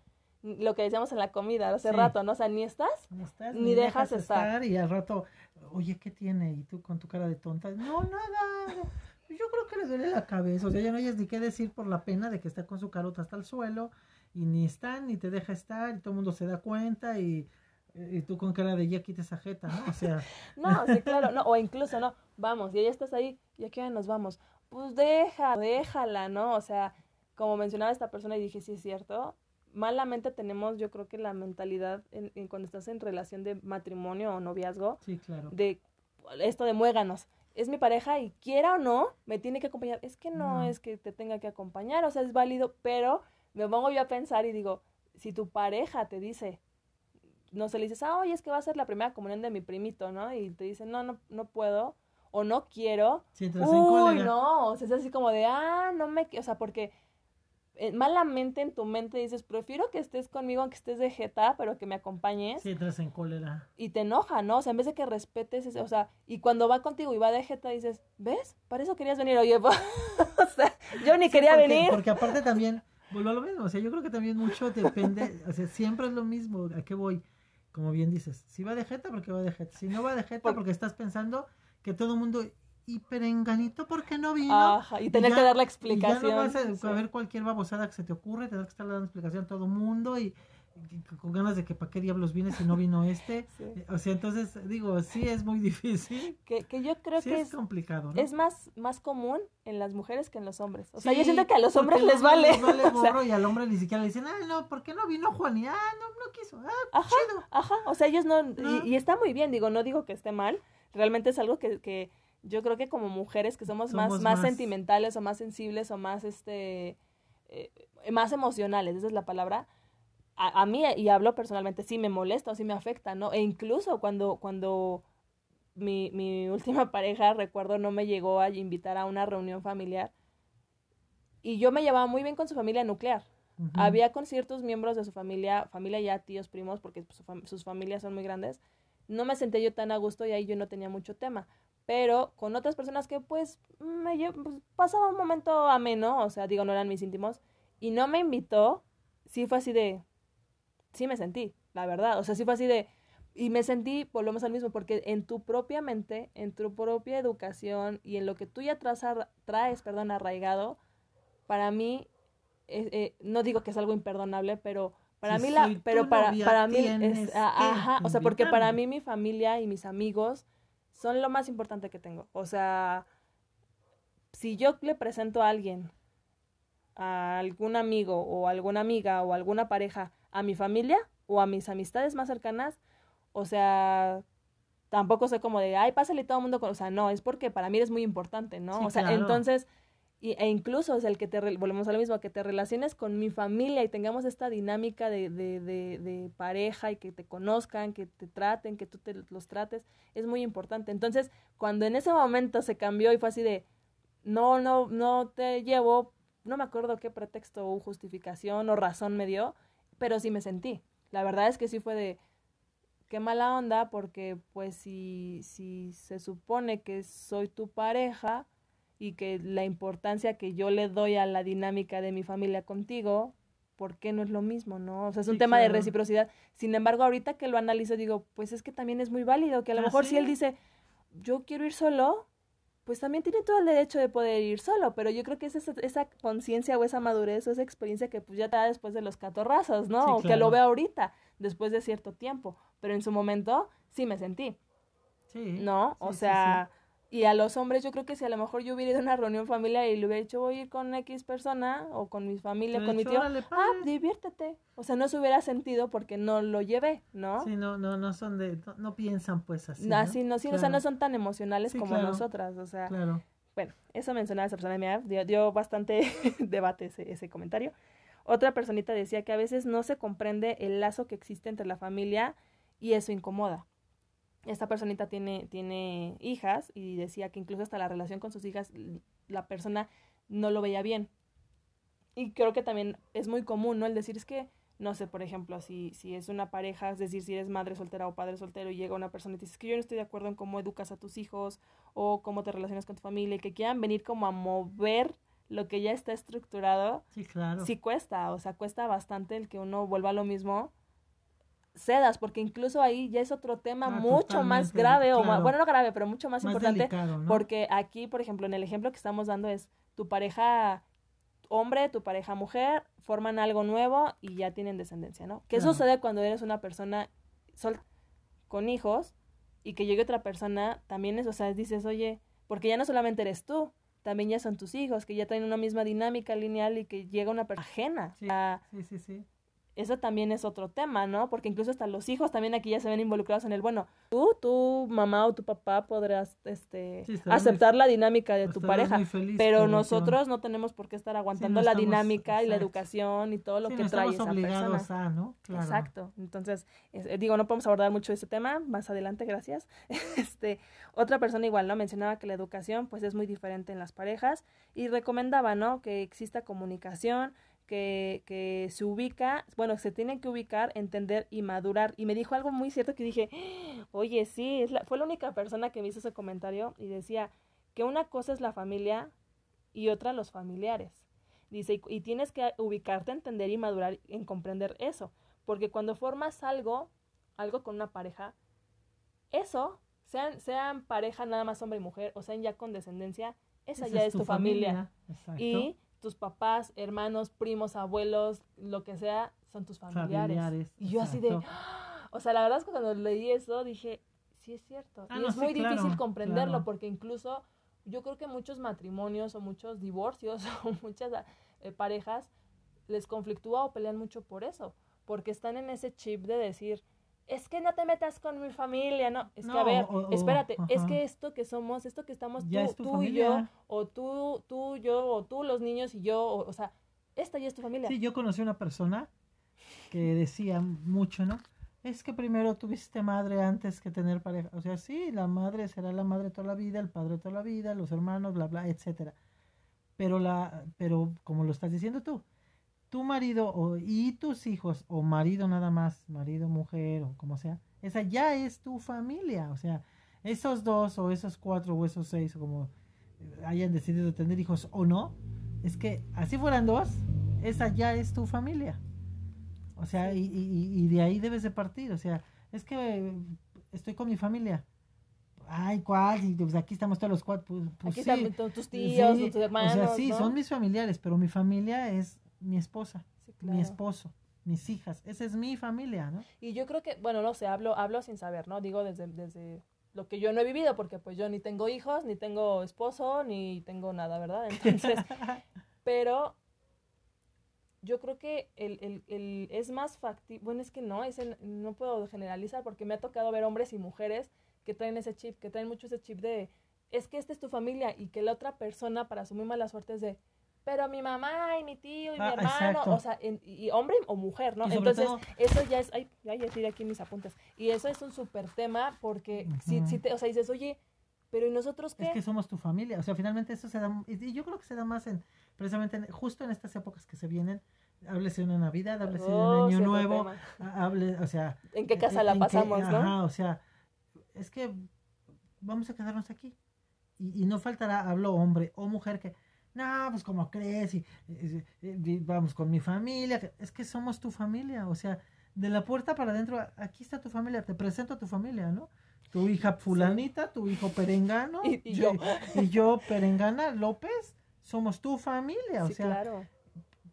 lo que decíamos en la comida hace rato, ¿no? O sea, ni estás, ni, dejas, estar. Y al rato, oye, ¿qué tiene? Y tú con tu cara de tonta, no, nada. Yo creo que le duele la cabeza, o sea, ya no hayas ni qué decir por la pena de que está con su carota hasta el suelo y ni está, ni te deja estar, y todo el mundo se da cuenta y, y tú con cara de ya quites esa jeta, ¿no? O sea. (laughs) no, sí, claro, no, o incluso, no, vamos, y ya estás ahí, ¿y a qué nos vamos? Pues deja, déjala, ¿no? O sea, como mencionaba esta persona y dije, sí es cierto, malamente tenemos, yo creo que la mentalidad en, cuando estás en relación de matrimonio o noviazgo, sí, claro. de esto de muéganos. Es mi pareja y quiera o no, me tiene que acompañar. Es que no, es que te tenga que acompañar, o sea, es válido, pero me pongo yo a pensar y digo, si tu pareja te dice, no se le dices, ah, oye, es que va a ser la primera comunión de mi primito, ¿no? Y te dice, no, no, no puedo, o no quiero. Sí, Uy, no, o sea, es así como de, ah, no me, o sea, porque eh, malamente en tu mente dices, prefiero que estés conmigo aunque estés de jeta, pero que me acompañes. Sí, entras en cólera. Y te enoja, ¿no? O sea, en vez de que respetes, ese, o sea, y cuando va contigo y va de jeta, dices, ¿ves? Para eso querías venir, oye, (laughs) o sea, yo ni quería venir. Porque aparte también, vuelvo a lo mismo, o sea, yo creo que también mucho depende, o sea, siempre es lo mismo, ¿a qué voy? Como bien dices, si va de jeta, porque va de jeta. Si no va de jeta, porque estás pensando que todo el mundo y perenganito porque no vino. Ajá, y tener que dar la explicación. ya no vas a, ver cualquier babosada que se te ocurre, tener que estar dando explicación a todo mundo y, con ganas de que para qué diablos viene si no vino este. (laughs) Eh, o sea, entonces digo, sí es muy difícil. Que, que yo creo que es, complicado. ¿no? Es más, más común en las mujeres que en los hombres. O sea, yo siento que a los hombres les vale. Les vale (laughs) y al hombre ni siquiera le dicen, ah, no, ¿por qué no vino Juan? Y, ah, no, no quiso. Ah, ajá, chido. Ajá, o sea, ellos no, Y, y, está muy bien, digo, no digo que esté mal. Realmente es algo que, que yo creo que como mujeres que somos, más, más, sentimentales o más sensibles o más, este, eh, más emocionales, esa es la palabra, a, a, mí, y hablo personalmente, sí me molesta o sí me afecta, ¿no? E incluso cuando, cuando mi, mi última (laughs) pareja, recuerdo, no me llegó a invitar a una reunión familiar, y yo me llevaba muy bien con su familia nuclear. Había con ciertos miembros de su familia, familia ya, tíos, primos, porque sus familias son muy grandes, no me senté yo tan a gusto y ahí yo no tenía mucho tema pero con otras personas que pues me pues, pasaba un momento ameno, o sea, digo, no eran mis íntimos, y no me invitó, sí fue así de, sí me sentí, la verdad, o sea, sí fue así de, y me sentí, volvemos al mismo, porque en tu propia mente, en tu propia educación y en lo que tú ya traes, traes perdón, arraigado, para mí, eh, eh, no digo que es algo imperdonable, pero para mí la, pero para, para mí es, ajá, o sea, porque para mí mi familia y mis amigos, son lo más importante que tengo. O sea, si yo le presento a alguien, a algún amigo o alguna amiga o alguna pareja, a mi familia o a mis amistades más cercanas, o sea, tampoco sé como de, ay, pásale todo el mundo con, o sea, no, es porque para mí eres muy importante, ¿no? o sea, entonces y, e incluso es el que te, volvemos a lo mismo, que te relaciones con mi familia y tengamos esta dinámica de, de, de, de, pareja y que te conozcan, que te traten, que tú te los trates, es muy importante. Entonces, cuando en ese momento se cambió y fue así de, no, no, no te llevo, no me acuerdo qué pretexto o justificación o razón me dio, pero sí me sentí. La verdad es que sí fue de, qué mala onda, porque pues si, si se supone que soy tu pareja, y que la importancia que yo le doy a la dinámica de mi familia contigo, ¿por qué no es lo mismo, no? O sea, es un tema de reciprocidad. Sin embargo, ahorita que lo analizo, digo, pues es que también es muy válido, que a lo mejor si él dice, yo quiero ir solo, pues también tiene todo el derecho de poder ir solo, pero yo creo que es esa, esa conciencia o esa madurez o esa experiencia que pues ya te da después de los catorrazos, ¿no? O que lo veo ahorita, después de cierto tiempo, pero en su momento sí me sentí. Sí. ¿No? o sea, y a los hombres, yo creo que si a lo mejor yo hubiera ido a una reunión familiar y le hubiera dicho, voy a ir con X persona o con mi familia, con mi tío, ah, diviértete. O sea, no se hubiera sentido porque no lo llevé, ¿no? Sí, no, no, no son de, no, piensan pues así. Así, no, sí, o sea, no son tan emocionales como nosotras, o sea. Claro. Bueno, eso mencionaba esa persona, me dio, dio bastante (laughs) debate ese, ese comentario. Otra personita decía que a veces no se comprende el lazo que existe entre la familia y eso incomoda esta personita tiene, tiene hijas y decía que incluso hasta la relación con sus hijas la persona no lo veía bien. Y creo que también es muy común, ¿no? El decir es que no sé, por ejemplo, si, si es una pareja, es decir, si eres madre soltera o padre soltero y llega una persona y te dice que yo no estoy de acuerdo en cómo educas a tus hijos o cómo te relacionas con tu familia y que quieran venir como a mover lo que ya está estructurado, Sí, claro. sí cuesta, o sea, cuesta bastante el que uno vuelva a lo mismo cedas, porque incluso ahí ya es otro tema Ah, mucho más grave, o más, bueno, no grave, pero mucho más, Más importante, delicado, ¿no? porque aquí, por ejemplo, en el ejemplo que estamos dando es tu pareja hombre, tu pareja mujer, forman algo nuevo y ya tienen descendencia, ¿no? ¿Qué Claro. sucede cuando eres una persona sol con hijos y que llegue otra persona? También es, o sea, dices, oye, porque ya no solamente eres tú, también ya son tus hijos, que ya tienen una misma dinámica lineal y que llega una persona ajena. Sí. Sea, Sí, sí, sí. Eso también es otro tema, ¿no? Porque incluso hasta los hijos también aquí ya se ven involucrados en el, bueno, tú, tu mamá o tu papá podrás este, Sí, estarán muy- aceptar la dinámica de tu Estarás pareja, pero nosotros no tenemos por qué estar aguantando no la estamos- dinámica y la educación y todo lo Sí, que no trae esa persona. a, ¿no? Claro. Exacto. Entonces, es- eh, digo, no podemos abordar mucho ese tema, más adelante, gracias. (laughs) Este, otra persona igual, ¿no? Mencionaba que la educación, pues, es muy diferente en las parejas y recomendaba, ¿no? Que exista comunicación, que, que se ubica, bueno, se tiene que ubicar, entender y madurar. Y me dijo algo muy cierto que dije, (gasps) oye, sí, es la, fue la única persona que me hizo ese comentario y decía que una cosa es la familia y otra los familiares. Dice, y, y tienes que ubicarte, entender y madurar en comprender eso. Porque cuando formas algo, algo con una pareja, eso, sean, sean pareja nada más hombre y mujer, o sean ya con descendencia, esa, ya es, tu, familia. Exacto. Y tus papás, hermanos, primos, abuelos, lo que sea, son tus familiares. Familiares, y yo así de. ¡ah! (gasps) o sea, la verdad es que cuando leí eso dije, sí es cierto. Ah, y no, es sí, muy difícil claro, comprenderlo claro. porque incluso yo creo que muchos matrimonios o muchos divorcios (laughs) o muchas eh, parejas les conflictúa o pelean mucho por eso, porque están en ese chip de decir, es que no te metas con mi familia, no, es que a ver, espérate, es que esto que somos, esto que estamos tú, es tú y yo, o tú, tú, yo, o tú, los niños y yo, o, o sea, esta ya es tu familia. Sí, yo conocí una persona que (laughs) decía mucho, ¿no? Es que primero tuviste madre antes que tener pareja. O sea, sí, la madre será la madre toda la vida, el padre toda la vida, los hermanos, bla, bla, etcétera. Pero la, pero como lo estás diciendo tú, tu marido o, y tus hijos, o marido nada más, marido, mujer, o como sea, esa ya es tu familia. O sea, esos dos, o esos cuatro, o esos seis, o como hayan decidido tener hijos o no, es que así fueran dos, esa ya es tu familia. O sea, y, y- y de ahí debes de partir. O sea, es que eh, estoy con mi familia. Ay, ¿cuál? Y pues aquí estamos todos los cuatro. Pues, pues Aquí sí. están tu- tus tíos, Sí, tus hermanos, O sea, sí, ¿no? son mis familiares, pero mi familia es mi esposa, Sí, mi claro. esposo, mis hijas. Esa es mi familia, ¿no? Y yo creo que, bueno, no sé, hablo, hablo sin saber, ¿no? Digo desde, desde lo que yo no he vivido, porque pues yo ni tengo hijos, ni tengo esposo, ni tengo nada, ¿verdad? Entonces, (laughs) pero yo creo que el, el, el, es más factible, bueno, es que no, ese, no puedo generalizar porque me ha tocado ver hombres y mujeres que traen ese chip, que traen mucho ese chip de, es que esta es tu familia y que la otra persona, para su muy mala suerte, es de, pero mi mamá y mi tío y Ah, mi hermano, exacto. o sea, en- y hombre o mujer, ¿no? Entonces, todo- eso ya es, ay, ay, ya tiré aquí mis apuntes, y eso es un súper tema porque si, si te, o sea, dices, oye, pero ¿y nosotros qué? Es que somos tu familia. O sea, finalmente eso se da. Y yo creo que se da más en. Precisamente en- justo en estas épocas que se vienen. Háblese de una Navidad, háblese de Oh, un sí, año nuevo. Hable, o sea. ¿En qué casa en- la qué- pasamos, no? Ajá, o sea. Es que vamos a quedarnos aquí. Y, y no faltará, hablo hombre o mujer, que. No, pues como crees, y, y- y- y vamos con mi familia. Es que somos tu familia, o sea, de la puerta para adentro, aquí está tu familia, te presento a tu familia, ¿no? Tu hija fulanita, tu hijo perengano, Y- y yo. y yo perengana López, somos tu familia, o sí, sea, claro.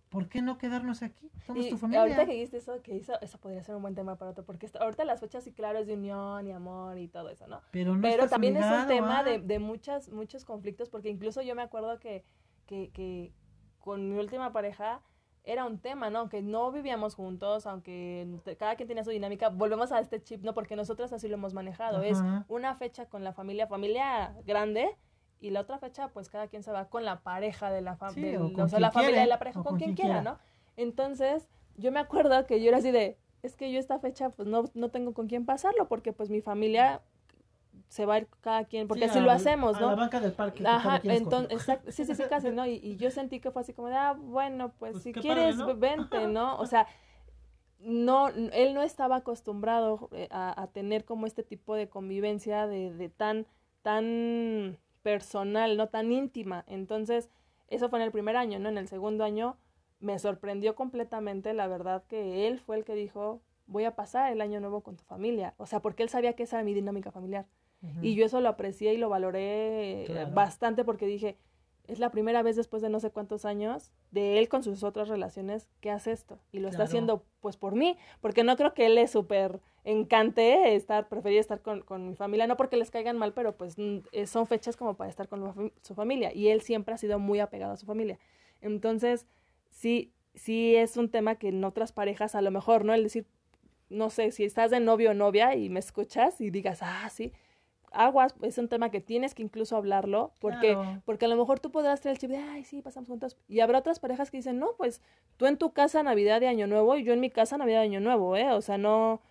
¿por qué no quedarnos aquí? Somos Y tu familia. ahorita que dijiste eso, que eso, eso podría ser un buen tema para otro, porque ahorita las fechas sí, claro, es de unión y amor y todo eso, ¿no? pero no Pero estás también es un tema de, de muchas, muchos conflictos, porque incluso yo me acuerdo que, que, que con mi última pareja era un tema, ¿no? Aunque no vivíamos juntos, aunque cada quien tenía su dinámica, volvemos a este chip, ¿no? Porque nosotros así lo hemos manejado. Es una fecha con la familia, familia grande, y la otra fecha, pues cada quien se va con la pareja de la Sí, familia, o sea, la familia de la pareja, con, con quien quien quiera, quiera. ¿no? Entonces, yo me acuerdo que yo era así de, es que yo esta fecha, pues no, no tengo con quién pasarlo, porque pues mi familia se va a ir cada quien, porque Sí, así a- lo hacemos, a ¿no? la banca del parque. que Ajá, entonces, exacto, sí, sí, sí, casi, ¿no? Y, y yo sentí que fue así como de, ah, bueno, pues, Pues si quieres, padre, ¿no? vente, (laughs) ¿no? O sea, no, él no estaba acostumbrado eh, a, a, tener como este tipo de convivencia de, de tan, tan personal, no tan íntima. Entonces, eso fue en el primer año, ¿no? En el segundo año me sorprendió completamente, la verdad, que él fue el que dijo, voy a pasar el año nuevo con tu familia. O sea, porque él sabía que esa era mi dinámica familiar. Y yo eso lo aprecié y lo valoré bastante porque dije, es la primera vez después de no sé cuántos años de él con sus otras relaciones que hace esto. Y lo está haciendo pues por mí, porque no creo que él es súper encante estar, prefería estar con, con, mi familia, no porque les caigan mal, pero pues eh, son fechas como para estar con su familia. Y él siempre ha sido muy apegado a su familia. Entonces, sí, sí es un tema que en otras parejas a lo mejor, ¿no? El decir, no sé, si estás de novio o novia y me escuchas y digas, ah, sí, aguas, es un tema que tienes que incluso hablarlo, porque, porque a lo mejor tú podrás traer el chip de, ay, sí, pasamos juntos, y habrá otras parejas que dicen, no, pues tú en tu casa Navidad de Año Nuevo y yo en mi casa Navidad de Año Nuevo, ¿eh? O sea, no,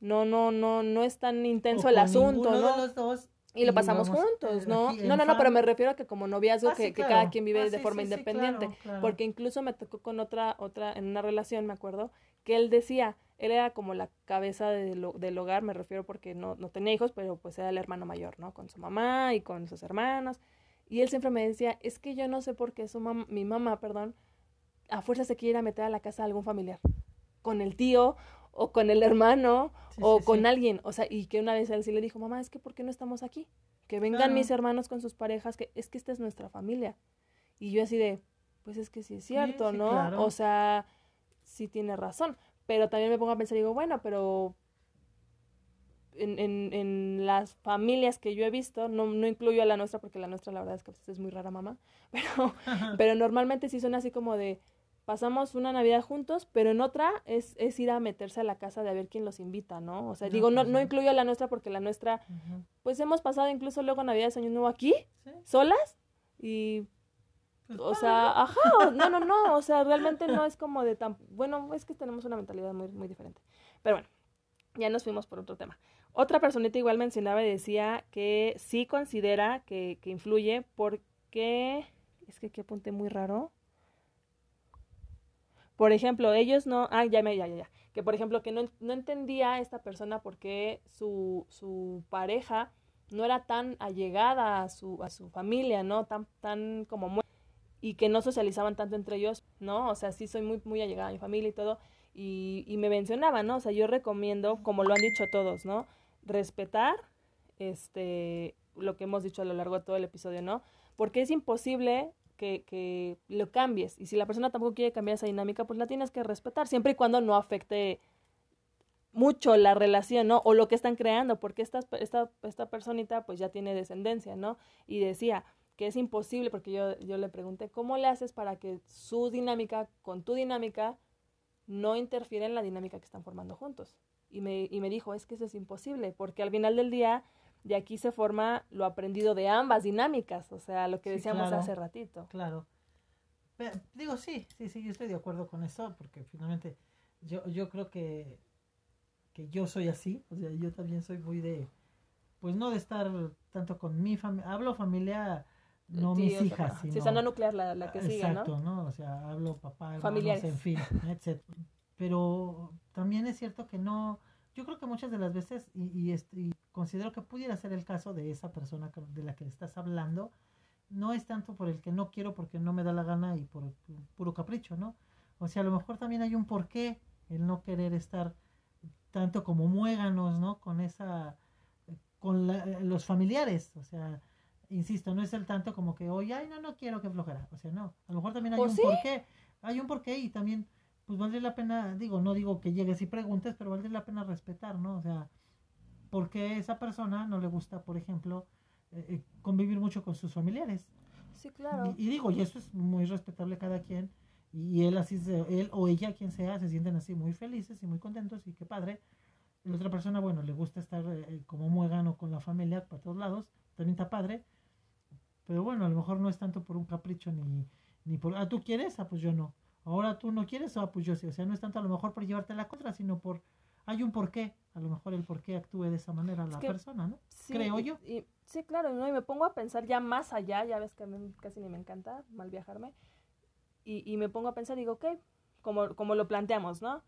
no, no, no, no es tan intenso el asunto, ¿no? De los dos y lo pasamos juntos, ¿no? No, no, no, pero me refiero a que como noviazgo, ah, que, que, cada quien vive ah, de forma independiente. Porque incluso me tocó con otra, otra, en una relación, me acuerdo, que él decía, él era como la cabeza del hogar, me refiero porque no, no tenía hijos, pero pues era el hermano mayor, ¿no? Con su mamá y con sus hermanos. Y él siempre me decía, es que yo no sé por qué su mi mamá, perdón, a fuerza se quiere meter a la casa de algún familiar. Con el tío o con el hermano o con alguien. O sea, y que una vez él sí le dijo, mamá, es que ¿por qué no estamos aquí? Que vengan mis hermanos con sus parejas, que es que esta es nuestra familia. Y yo así de, pues es que sí es cierto, ¿no? O sea, sí tiene razón. Pero también me pongo a pensar digo, bueno, pero en, en, en, las familias que yo he visto, no, no incluyo a la nuestra porque la nuestra la verdad es que a veces es muy rara mamá, (laughs) pero, pero normalmente sí son así como de pasamos una Navidad juntos, pero en otra es, es ir a meterse a la casa de a ver quién los invita, ¿no? O sea, digo, no, no incluyo a la nuestra porque la nuestra, pues hemos pasado incluso luego Navidad, Año Nuevo aquí, solas, y o sea, ajá, no, no, no, o sea, realmente no es como de tan, bueno, es que tenemos una mentalidad muy, muy diferente. Pero bueno, ya nos fuimos por otro tema. Otra personita igual mencionaba y decía que sí considera que, que influye porque, es que aquí apunté muy raro. Por ejemplo, ellos no, ah, ya, ya, ya, ya, que por ejemplo que no, no entendía esta persona por qué su, su pareja no era tan allegada a su, a su familia, ¿no? Tan, tan como muy y que no socializaban tanto entre ellos, ¿no? O sea, sí soy muy, muy allegada a mi familia y todo, y, y me mencionaba, ¿no? O sea, yo recomiendo, como lo han dicho todos, ¿no? Respetar, este, lo que hemos dicho a lo largo de todo el episodio, ¿no? Porque es imposible que, que lo cambies, y si la persona tampoco quiere cambiar esa dinámica, pues la tienes que respetar, siempre y cuando no afecte mucho la relación, ¿no? O lo que están creando, porque esta, esta, esta personita pues ya tiene descendencia, ¿no? Y decía, que es imposible, porque yo, yo le pregunté, ¿cómo le haces para que su dinámica con tu dinámica no interfiera en la dinámica que están formando juntos? Y me, y me dijo, es que eso es imposible, porque al final del día de aquí se forma lo aprendido de ambas dinámicas, o sea, lo que decíamos hace ratito. Claro. digo, sí, sí, sí, yo estoy de acuerdo con eso, porque finalmente yo, yo creo que, que yo soy así, o sea, yo también soy muy de, pues no de estar tanto con mi familia, hablo familia no mis hijas, sino... Sea, no nuclear la, la que sigue, Exacto, ¿no? O sea, hablo papá, hermanos, en fin, etc. Pero también es cierto que no... Yo creo que muchas de las veces, y, y, considero que pudiera ser el caso de esa persona de la que estás hablando, no es tanto por el que no quiero porque no me da la gana y por puro capricho, ¿no? O sea, a lo mejor también hay un porqué el no querer estar tanto como muéganos, ¿no? Con esa, con los familiares, o sea, insisto, no es el tanto como que, oye, ay, no, no quiero que flojera. O sea, no. A lo mejor también hay un porqué. Hay un porqué y también, pues vale la pena, digo, no digo que llegues y preguntes, pero vale la pena respetar, ¿no? O sea, porque esa persona no le gusta, por ejemplo, eh, eh, convivir mucho con sus familiares. Sí, claro. Y, digo, y eso es muy respetable cada quien. Y él así, él o ella, quien sea, se sienten así muy felices y muy contentos y qué padre. La otra persona, bueno, le gusta estar eh, como muégano con la familia para todos lados, también está padre pero bueno, a lo mejor no es tanto por un capricho ni, ni por, ah, tú quieres, ah, pues yo no. Ahora tú no quieres, ah, pues yo sí. O sea, no es tanto a lo mejor por llevarte la contra, sino por, hay un porqué. A lo mejor el porqué actúe de esa manera la persona, ¿no? Creo yo. Y, sí, claro, ¿no? Y me pongo a pensar ya más allá, ya ves que a mí casi ni me encanta mal viajarme. Y, y me pongo a pensar, digo, ok, como, como lo planteamos, ¿no?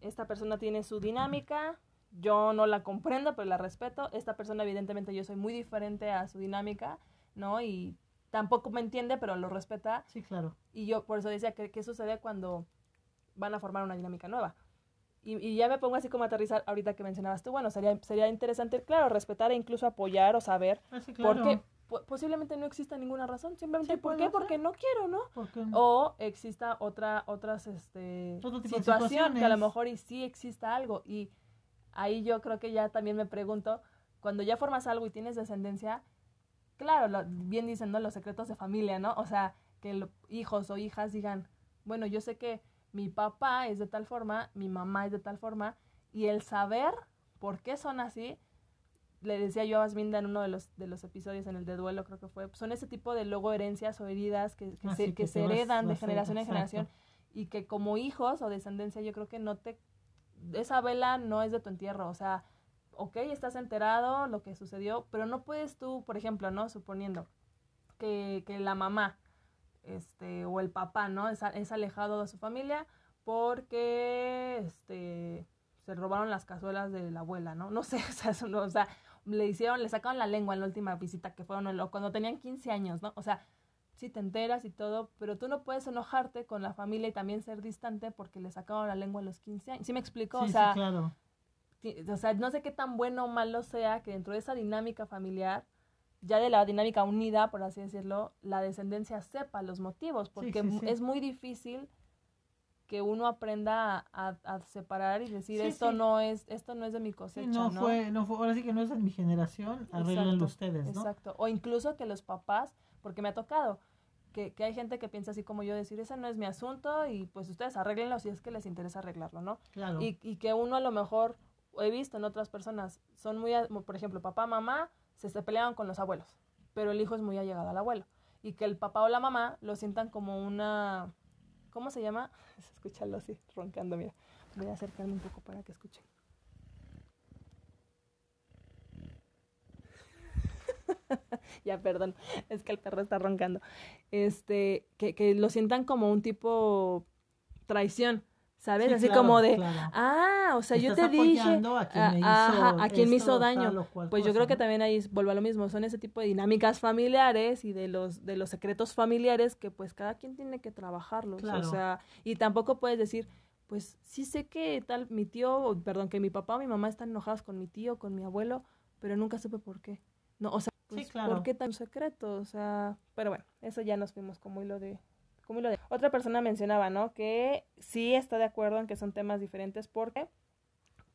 esta persona tiene su dinámica, yo no la comprendo, pero la respeto. Esta persona, evidentemente, yo soy muy diferente a su dinámica, ¿no? Y tampoco me entiende, pero lo respeta. Sí, claro. Y yo por eso decía que qué sucede cuando van a formar una dinámica nueva. Y, y, ya me pongo así como a aterrizar ahorita que mencionabas tú, bueno, sería, sería interesante, claro, respetar e incluso apoyar o saber Ah, sí, claro. porque po- posiblemente no exista ninguna razón, simplemente Sí, ¿por qué? Porque no quiero, ¿no? O exista otra, otras, este, situación que a lo mejor y sí exista algo. Y ahí yo creo que ya también me pregunto, cuando ya formas algo y tienes descendencia, claro, lo- bien dicen, ¿no? Los secretos de familia, ¿no? O sea, que lo- hijos o hijas digan, bueno, yo sé que mi papá es de tal forma, mi mamá es de tal forma, y el saber por qué son así, le decía yo a Asminda en uno de los, de los episodios en el de duelo, creo que fue, son ese tipo de luego herencias o heridas que, que Ah, se, sí, que que se te vas- heredan de vas generación en generación y que como hijos o descendencia yo creo que no te... Esa vela no es de tu entierro, o sea, ok, estás enterado lo que sucedió, pero no puedes tú, por ejemplo, ¿no? Suponiendo que, que la mamá este, o el papá, ¿no? Es, es alejado de su familia porque este, se robaron las cazuelas de la abuela, ¿no? No sé, (laughs) o sea, eso no, o sea, le hicieron, le sacaron la lengua en la última visita que fueron o cuando tenían 15 años, ¿no? O sea, sí te enteras y todo, pero tú no puedes enojarte con la familia y también ser distante porque le sacaron la lengua a los 15 años. ¿Sí me explico? Sí, o sí, sea, claro. O sea, no sé qué tan bueno o malo sea que dentro de esa dinámica familiar, ya de la dinámica unida, por así decirlo, la descendencia sepa los motivos, porque sí, sí. es muy difícil que uno aprenda a, a- a separar y decir esto no es esto no es de mi cosecha, no, ¿no? fue, no fue, ahora sí que no es en mi generación, arreglenlo ustedes, ¿no? Exacto. O incluso que los papás, porque me ha tocado, que, que hay gente que piensa así como yo, decir, ese no es mi asunto y pues ustedes arréglenlo si es que les interesa arreglarlo, ¿no? Claro. Y, y que uno a lo mejor, he visto en otras personas, son muy, por ejemplo, papá, mamá, se, se peleaban con los abuelos, pero el hijo es muy allegado al abuelo. Y que el papá o la mamá lo sientan como una, ¿cómo se llama? (laughs) Escucha así, roncando, mira. Voy a acercarme un poco para que escuchen. (laughs) ya, perdón, es que el perro está roncando. Este, que, que lo sientan como un tipo traición, ¿sabes? Sí, Así claro, como de, claro. ah, o sea, yo te dije, a quien me hizo ajá, a quien me hizo daño. Pues yo creo que ¿no? también ahí vuelvo a lo mismo, son ese tipo de dinámicas familiares y de los de los secretos familiares que pues cada quien tiene que trabajarlos, Claro. o sea, y tampoco puedes decir, pues sí sé que tal mi tío, perdón, que mi papá o mi mamá están enojados con mi tío, con mi abuelo, pero nunca supe por qué. No, o sea, Sí, pues, claro. ¿por qué tan secreto? O sea, pero bueno, eso ya nos fuimos como hilo de de. Otra persona mencionaba, ¿no? Que sí está de acuerdo en que son temas diferentes porque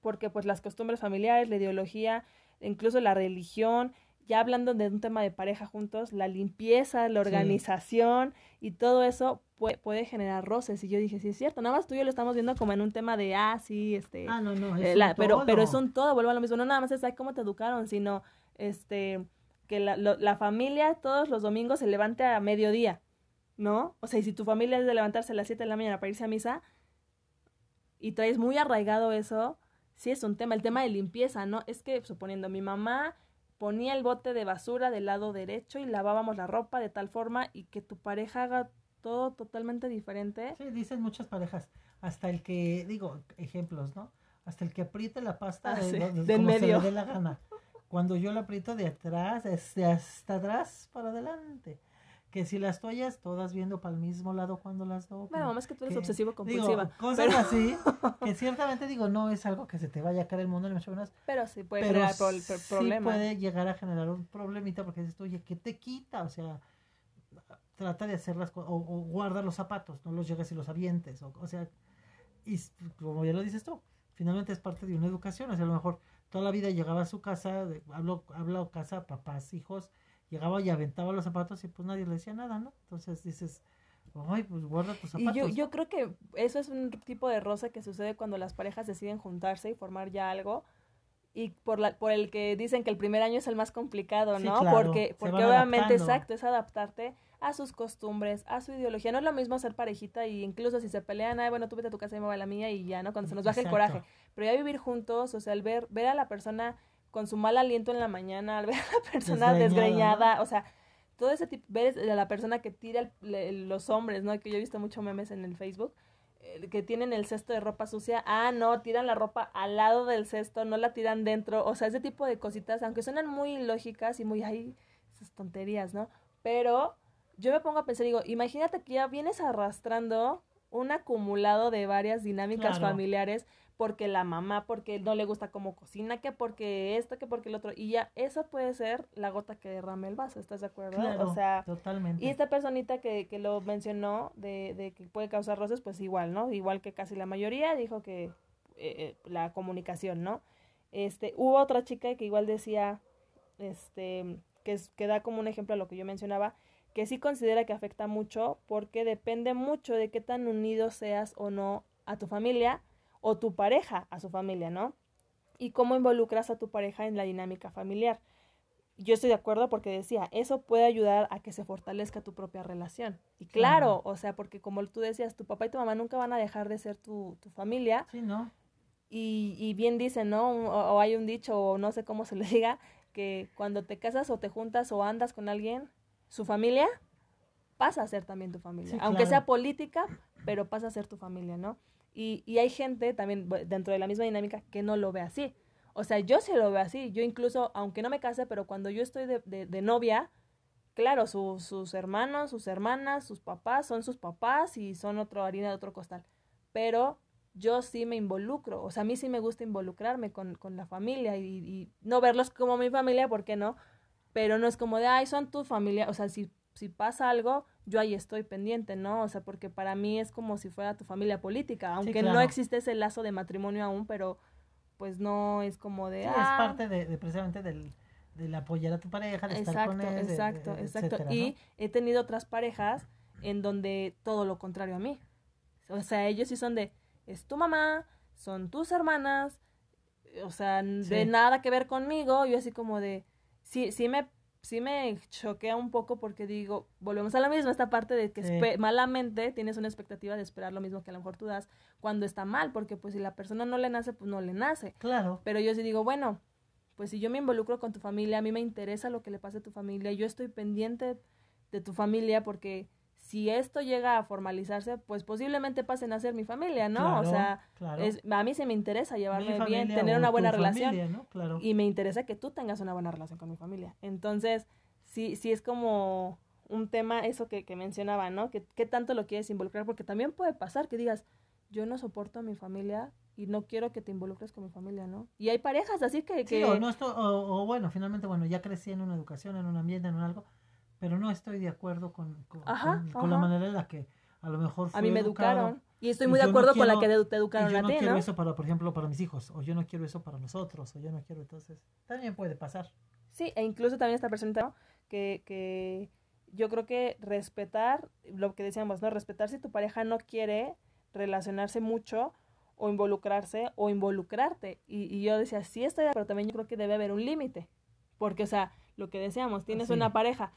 porque pues las costumbres familiares, la ideología, incluso la religión, ya hablando de un tema de pareja juntos, la limpieza, la Sí. organización y todo eso puede, puede generar roces. Y yo dije, sí es cierto, nada más tú y yo lo estamos viendo como en un tema de, ah, sí, este, Ah, no, no, es eh, un pero, pero todo. es un todo, vuelvo a lo mismo, no nada más es cómo te educaron, sino este que la, lo- la familia todos los domingos se levante a mediodía, ¿no? O sea, y si tu familia es de levantarse a las 7 de la mañana para irse a misa y traes muy arraigado eso, sí es un tema, el tema de limpieza, ¿no? Es que suponiendo mi mamá ponía el bote de basura del lado derecho y lavábamos la ropa de tal forma y que tu pareja haga todo totalmente diferente. Sí, dicen muchas parejas, hasta el que, digo, ejemplos, ¿no? Hasta el que apriete la pasta Ah, de, sí, como se medio. le dé la gana. Cuando yo la aprieto de atrás, de hasta atrás para adelante. Que si las toallas todas viendo para el mismo lado cuando las doblo. Bueno, mamá, es que tú eres que- obsesivo Digo, compulsiva. cosas pero, así, (laughs) que ciertamente digo, no es algo que se te vaya a caer el mundo, ni mucho menos, pero sí puede pero generar pro- pro- sí puede llegar a generar un problemita porque dices, oye, ¿qué te quita? O sea, trata de hacer las cosas, o, o guarda los zapatos, no los llegues y los avientes, o, o sea, y como ya lo dices tú, finalmente es parte de una educación, o sea, a lo mejor toda la vida llegaba a su casa, de- hablo, hablo casa, papás, hijos, llegaba y aventaba los zapatos y pues nadie le decía nada, ¿no? Entonces dices, ay, pues guarda tus Y zapatos. yo, yo creo que eso es un tipo de roce que sucede cuando las parejas deciden juntarse y formar ya algo. Y por, la, por el que dicen que el primer año es el más complicado, Sí, ¿no? claro, porque porque obviamente, adaptando. exacto, es adaptarte a sus costumbres, a su ideología. No es lo mismo ser parejita y incluso si se pelean, ay, bueno, tú vete a tu casa y me voy a la mía y ya, ¿no? Cuando se nos baje el coraje. Pero ya vivir juntos, o sea, el ver, ver a la persona con su mal aliento en la mañana, al ver a la persona Desgreñada, o sea, todo ese tipo, ver a la persona que tira el- los hombres, ¿no? Que yo he visto muchos memes en el Facebook, eh, que tienen el cesto de ropa sucia, ah, no, tiran la ropa al lado del cesto, no la tiran dentro, o sea, ese tipo de cositas, aunque suenan muy lógicas y muy, ay, esas tonterías, ¿no? Pero yo me pongo a pensar, digo, imagínate que ya vienes arrastrando un acumulado de varias dinámicas Claro. familiares porque la mamá, porque no le gusta cómo cocina, que porque esto, que porque el otro, y ya eso puede ser la gota que derrame el vaso, ¿estás de acuerdo? Claro, o sea, totalmente. y esta personita que, que lo mencionó de, de que puede causar roces, pues igual, ¿no? Igual que casi la mayoría, dijo que eh, eh, la comunicación, ¿no? Este, hubo otra chica que igual decía, este, que, es- que da como un ejemplo a lo que yo mencionaba, que sí considera que afecta mucho porque depende mucho de qué tan unido seas o no a tu familia o tu pareja a su familia, ¿no? Y cómo involucras a tu pareja en la dinámica familiar. Yo estoy de acuerdo porque decía, eso puede ayudar a que se fortalezca tu propia relación. Y claro, o sea, porque como tú decías, tu papá y tu mamá nunca van a dejar de ser tu, tu familia. Sí, ¿no? Y, y bien dicen, ¿no? O, o hay un dicho, o no sé cómo se le (laughs) diga, que cuando te casas o te juntas o andas con alguien, su familia pasa a ser también tu familia. Sí, Aunque claro. sea política, pero pasa a ser tu familia, ¿no? Y, y hay gente también dentro de la misma dinámica que no lo ve así. O sea, yo sí lo veo así. Yo incluso, aunque no me case, pero cuando yo estoy de, de- de novia, claro, su- sus hermanos, sus hermanas, sus papás son sus papás y son otro harina de otro costal. Pero yo sí me involucro. O sea, a mí sí me gusta involucrarme con, con la familia y, y no verlos como mi familia, ¿por qué no? Pero no es como de, ay, son tu familia. O sea, si, si pasa algo, yo ahí estoy pendiente, ¿no? O sea, porque para mí es como si fuera tu familia política, aunque no claro. existe ese lazo de matrimonio aún, pero pues no es como de... Sí, ah, es parte de, de precisamente del, del apoyar a tu pareja, de estar con Exacto, él, exacto, de- exacto. etcétera, ¿no? Y he tenido otras parejas en donde todo lo contrario a mí. O sea, ellos sí son de, es tu mamá, son tus hermanas, o sea, de nada que ver conmigo. Yo así como de, sí, sí me, sí me choquea un poco porque digo, volvemos a lo mismo, esta parte de que Sí. malamente tienes una expectativa de esperar lo mismo que a lo mejor tú das cuando está mal, porque pues si la persona no le nace, pues no le nace. Claro, Pero yo sí digo, bueno, pues si yo me involucro con tu familia, a mí me interesa lo que le pase a tu familia, yo estoy pendiente de tu familia porque si esto llega a formalizarse, pues posiblemente pasen a ser mi familia, ¿no? claro, o sea, claro. es, a mí se me interesa llevarme bien, tener una buena relación familia, ¿no? Claro. y me interesa que tú tengas una buena relación con mi familia. Entonces, sí, sí es como un tema eso que, que mencionaba, ¿no? Que qué tanto lo quieres involucrar, porque también puede pasar que digas, yo no soporto a mi familia y no quiero que te involucres con mi familia, ¿no? Y hay parejas así que... Sí, que o, no estoy, o, o bueno, finalmente, bueno, ya crecí en una educación, en un ambiente, en un algo, pero no estoy de acuerdo con, con, Ajá, con- con la manera en la que a lo mejor a mí me educado. educaron. Y estoy Y muy de no acuerdo con la que quiero- te educaron yo a no ti, quiero ¿no? eso para, por ejemplo, para mis hijos, o yo no quiero eso para nosotros, o yo no quiero, entonces, también puede pasar. Sí, e incluso también esta persona ¿no? que, que yo creo que respetar, lo que decíamos, ¿no? Respetar si tu pareja no quiere relacionarse mucho o involucrarse o involucrarte. Y, y yo decía, sí estoy de acuerdo, pero también yo creo que debe haber un límite. Porque, o sea, lo que decíamos, tienes una pareja,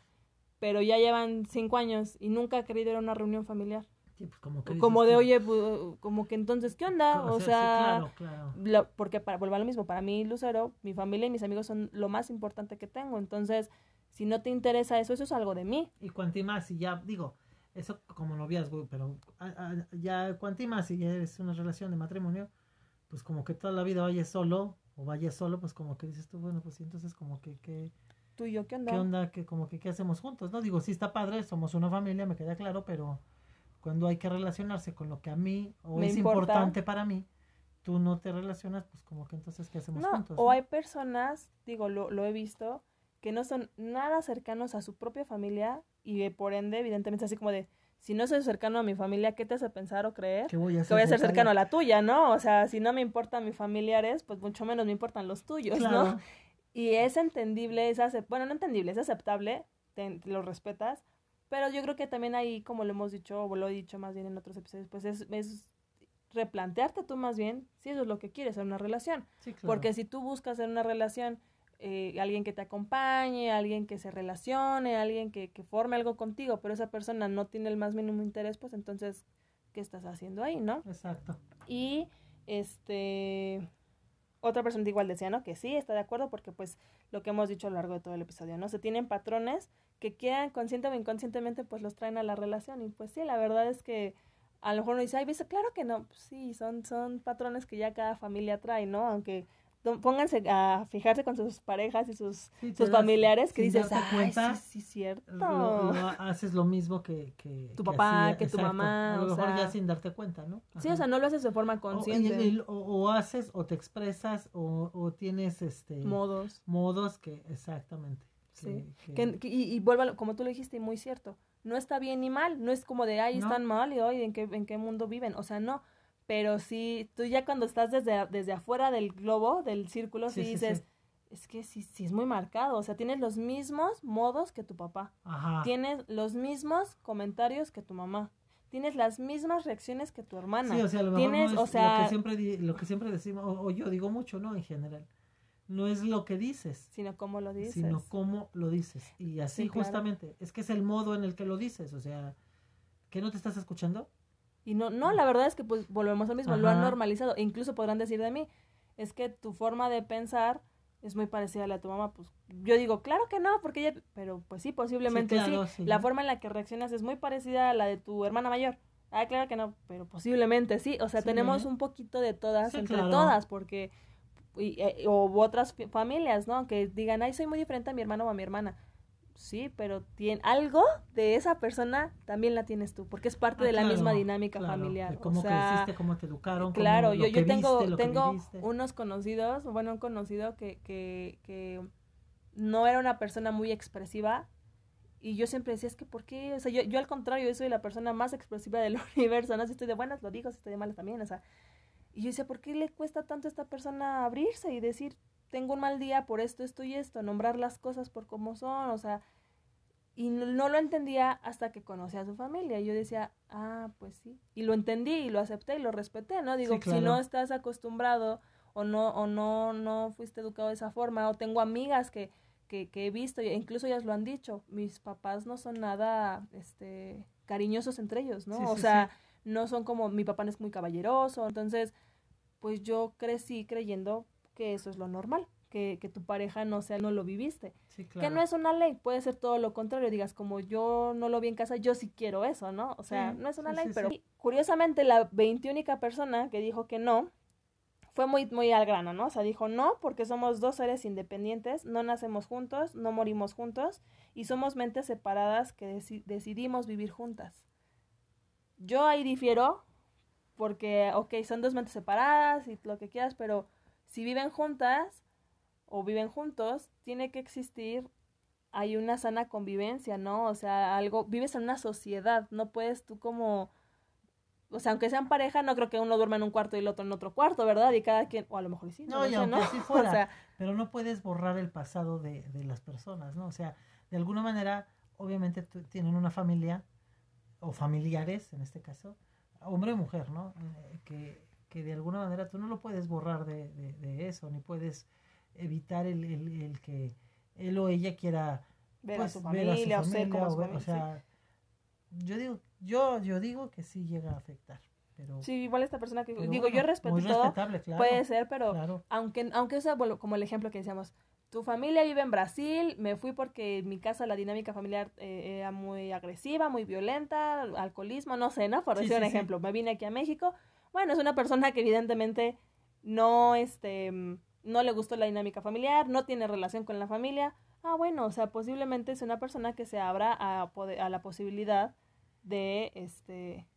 pero ya llevan cinco años y nunca ha querido ir a una reunión familiar. Sí, pues como que Como de, oye, pu- como que entonces, ¿qué onda? o sea, claro, claro. lo- porque para volver a lo mismo, para mí Lucero, mi familia y mis amigos son lo más importante que tengo. Entonces, si no te interesa eso, eso es algo de mí. Y cuanti más, si ya, digo, eso como noviazgo, pero a- a- ya cuanti más, si ya es una relación de matrimonio, pues como que toda la vida vayas solo, o vayas solo, pues como que dices tú, bueno, pues entonces como que, que Tú y yo, ¿qué onda? ¿qué onda? que como que qué hacemos juntos? No digo, sí está padre, somos una familia, me queda claro, pero cuando hay que relacionarse con lo que a mí, o Me es importa. importante para mí, tú no te relacionas, pues como que entonces, ¿qué hacemos No, juntos? o no? hay personas, digo, lo, lo he visto, que no son nada cercanos a su propia familia y eh, por ende, evidentemente, así como de, si no soy cercano a mi familia, ¿qué te hace pensar o creer? ¿Qué voy a Que voy a ser cercano a la tuya, ¿no? O sea, si no me importan mis familiares, pues mucho menos me importan los tuyos, ¿no? Y es entendible, es bueno, no entendible, es aceptable, te, lo respetas, pero yo creo que también ahí, como lo hemos dicho, o lo he dicho más bien en otros episodios, pues es, es replantearte tú más bien si eso es lo que quieres en una relación. Sí, claro. Porque si tú buscas en una relación eh, alguien que te acompañe, alguien que se relacione, alguien que, que forme algo contigo, pero esa persona no tiene el más mínimo interés, pues entonces, ¿qué estás haciendo ahí, no? Exacto. Y este otra persona igual decía, ¿no? Que sí, está de acuerdo porque pues lo que hemos dicho a lo largo de todo el episodio, ¿no? Se tienen patrones que quieran consciente o inconscientemente pues los traen a la relación y pues sí, la verdad es que a lo mejor uno dice, ay, ¿viste? Claro que no. Pues sí, son, son patrones que ya cada familia trae, ¿no? Aunque pónganse a fijarse con sus parejas y sus, Sí, sus familiares que dices, cuenta, sí, sí, cierto. Lo, lo haces lo mismo que, que Tu que papá, hacía- que tu mamá, A lo o mejor sea- ya sin darte cuenta, ¿no? Sí, o sea, no lo haces de forma O- consciente. y- y- o, o haces o te expresas o, o tienes este modos. modos que exactamente Sí. que- que- y, y lo- como tú lo dijiste, y muy cierto. No está bien ni mal. No es como de, ay, No. están mal y hoy, ¿en qué, ¿en qué mundo viven? O sea, no. Pero sí, tú ya cuando estás desde, desde afuera del globo, del círculo, sí, dices, sí. es que sí, sí es muy marcado. O sea, tienes los mismos modos que tu papá. ajá Tienes los mismos comentarios que tu mamá. Tienes las mismas reacciones que tu hermana. sí o sea a lo mejor tienes, no o sea- lo que siempre lo que siempre decimos o, o yo digo mucho no en general no es lo que dices Sino cómo lo dices. sino cómo lo dices y así Sí, claro. justamente es que es el modo en el que lo dices o sea que no te estás escuchando Y no, no, la verdad es que pues volvemos al mismo, lo han normalizado. E incluso podrán decir de mí, es que tu forma de pensar es muy parecida a la de tu mamá. Pues yo digo, claro que no, porque ella, pero pues sí, posiblemente sí. claro, sí. La forma en la que reaccionas es muy parecida a la de tu hermana mayor. Ah, claro que no, pero posiblemente sí. O sea, Sí. tenemos un poquito de todas Sí, entre claro. todas, porque y, eh, o otras familias, ¿no? Que digan, ay, soy muy diferente a mi hermano o a mi hermana. Sí, pero tiene algo de esa persona también la tienes tú, porque es parte Ah, de la claro, misma dinámica claro, familiar. de cómo o sea, creciste cómo te educaron claro, cómo- yo, yo tengo, viste, tengo unos conocidos, bueno, un conocido que, que, que no era una persona muy expresiva y yo siempre decía, es que ¿por qué? O sea, yo, yo al contrario, yo soy la persona más expresiva del (laughs) universo, ¿no? Si estoy de buenas, lo digo, si estoy de malas también, o sea. Y yo decía, ¿por qué le cuesta tanto a esta persona abrirse y decir, tengo un mal día por esto, esto y esto, nombrar las cosas por cómo son, o sea, y no, no lo entendía hasta que conocí a su familia. Y yo decía, ah, pues sí. Y lo entendí y lo acepté y lo respeté, ¿no? Digo, Sí, si no estás acostumbrado o no, o no, no fuiste educado de esa forma, o tengo amigas que, que, que he visto, e incluso ellas lo han dicho, mis papás no son nada, este, cariñosos entre ellos, ¿no? Sí, o sí, sea, no son como, mi papá no es muy caballeroso, entonces, pues yo crecí creyendo que eso es lo normal, que, que tu pareja no sea, no lo viviste. Sí, Que no es una ley, puede ser todo lo contrario. Digas, como yo no lo vi en casa, yo sí quiero eso, ¿no? O sea, Sí, no es una sí, ley, pero curiosamente la veintiúnica persona que dijo que no fue muy, muy al grano, ¿no? O sea, dijo no porque somos dos seres independientes, no nacemos juntos, no morimos juntos y somos mentes separadas que deci- decidimos vivir juntas. Yo ahí difiero porque, ok, son dos mentes separadas y lo que quieras, pero si viven juntas o viven juntos, tiene que existir, hay una sana convivencia, ¿no? O sea, algo, vives en una sociedad, no puedes tú como, o sea, aunque sean pareja, no creo que uno duerma en un cuarto y el otro en otro cuarto, ¿verdad? Y cada quien, o a lo mejor sí, No, no, y sé, aunque ¿no? así (laughs) fuera, O sea, pero no puedes borrar el pasado de, de las personas, ¿no? O sea, de alguna manera, obviamente tienen una familia, o familiares en este caso, hombre o mujer, ¿no? Eh, que, que de alguna manera tú no lo puedes borrar de, de- de eso, ni puedes evitar el, el- el que él o ella quiera ver pues, a su ver a su familia, o ser familia, como o su ver- familia, o sea, yo digo, yo, yo digo que sí llega a afectar, pero, sí. Igual esta persona que, digo, bueno, yo respeto todo, respetable, claro, puede ser, pero claro. aunque, aunque sea bueno, como el ejemplo que decíamos, tu familia vive en Brasil, me fui porque en mi casa la dinámica familiar eh, era muy agresiva, muy violenta, alcoholismo, no sé, ¿no? Por Sí, decir un sí. ejemplo, me vine aquí a México, bueno, es una persona que evidentemente no, este, mm, no le gustó la dinámica familiar, no tiene relación con la familia, ah, bueno, o sea, posiblemente es una persona que se abra a, a la posibilidad de, este,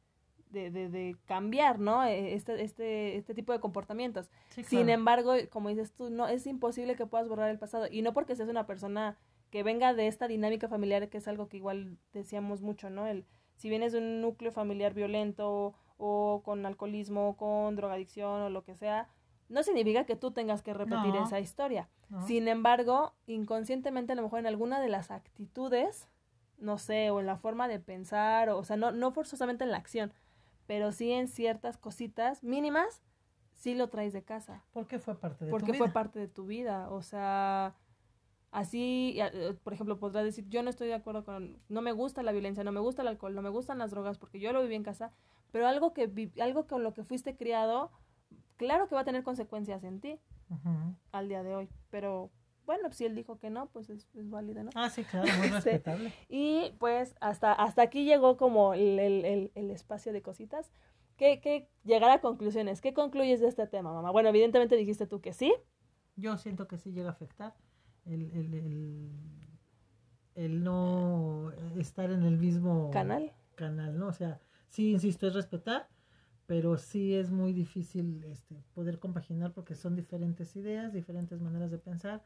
de, de, de cambiar, ¿no? Eh, Este, este, este tipo de comportamientos. Sí, Sin embargo, como dices tú, no es imposible que puedas borrar el pasado y no porque seas una persona que venga de esta dinámica familiar que es algo que igual decíamos mucho, ¿no? El si vienes de un núcleo familiar violento o con alcoholismo, con drogadicción o lo que sea, no significa que tú tengas que repetir No. esa historia. ¿no? Sin embargo, inconscientemente a lo mejor en alguna de las actitudes, no sé, o en la forma de pensar, o, o sea, no, no forzosamente en la acción, pero sí en ciertas cositas mínimas, sí lo traes de casa Porque fue parte de porque tu fue vida. parte de tu vida. O sea, así, eh, por ejemplo, podrás decir, yo no estoy de acuerdo con, no me gusta la violencia, no me gusta el alcohol, no me gustan las drogas, porque yo lo viví en casa, pero algo que algo con lo que fuiste criado, claro que va a tener consecuencias en ti al día de hoy, pero bueno, pues si él dijo que no, pues es, es válido, ¿no? Ah, sí, claro, muy (laughs) Sí. respetable. Y pues hasta, hasta aquí llegó como el, el- el- el espacio de cositas. ¿Qué, qué, llegar a conclusiones. ¿Qué concluyes de este tema, mamá? Bueno, evidentemente dijiste tú que sí. Yo siento que sí llega a afectar el, el, el, el no estar en el mismo Canal. canal, ¿no? O sea, sí, insisto, es respetar, pero sí es muy difícil este, poder compaginar porque son diferentes ideas, diferentes maneras de pensar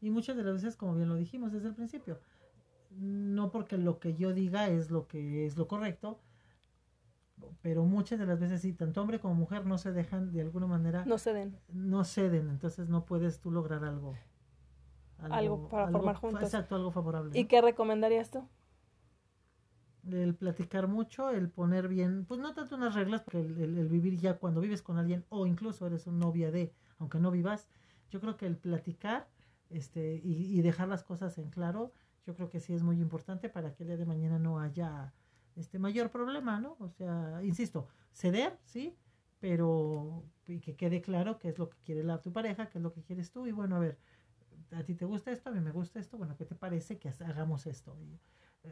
y muchas de las veces, como bien lo dijimos desde el principio, no porque lo que yo diga es lo que es lo correcto, pero muchas de las veces sí, tanto hombre como mujer no se dejan de alguna manera No ceden. no ceden, entonces no puedes tú lograr algo. Algo para formar juntos. Exacto, algo favorable. ¿Y ¿no? qué recomendarías tú? El platicar mucho, el poner bien, pues no tanto unas reglas, porque el, vivir ya cuando vives con alguien o incluso eres un novia de, aunque no vivas, yo creo que el platicar este y, y dejar las cosas en claro, yo creo que sí es muy importante para que el día de mañana no haya este mayor problema, ¿no? O sea, insisto, ceder, sí, pero y que quede claro qué es lo que quiere la, tu pareja, qué es lo que quieres tú, y bueno, a ver, a ti te gusta esto, a mí me gusta esto, bueno, ¿qué te parece que hagamos esto?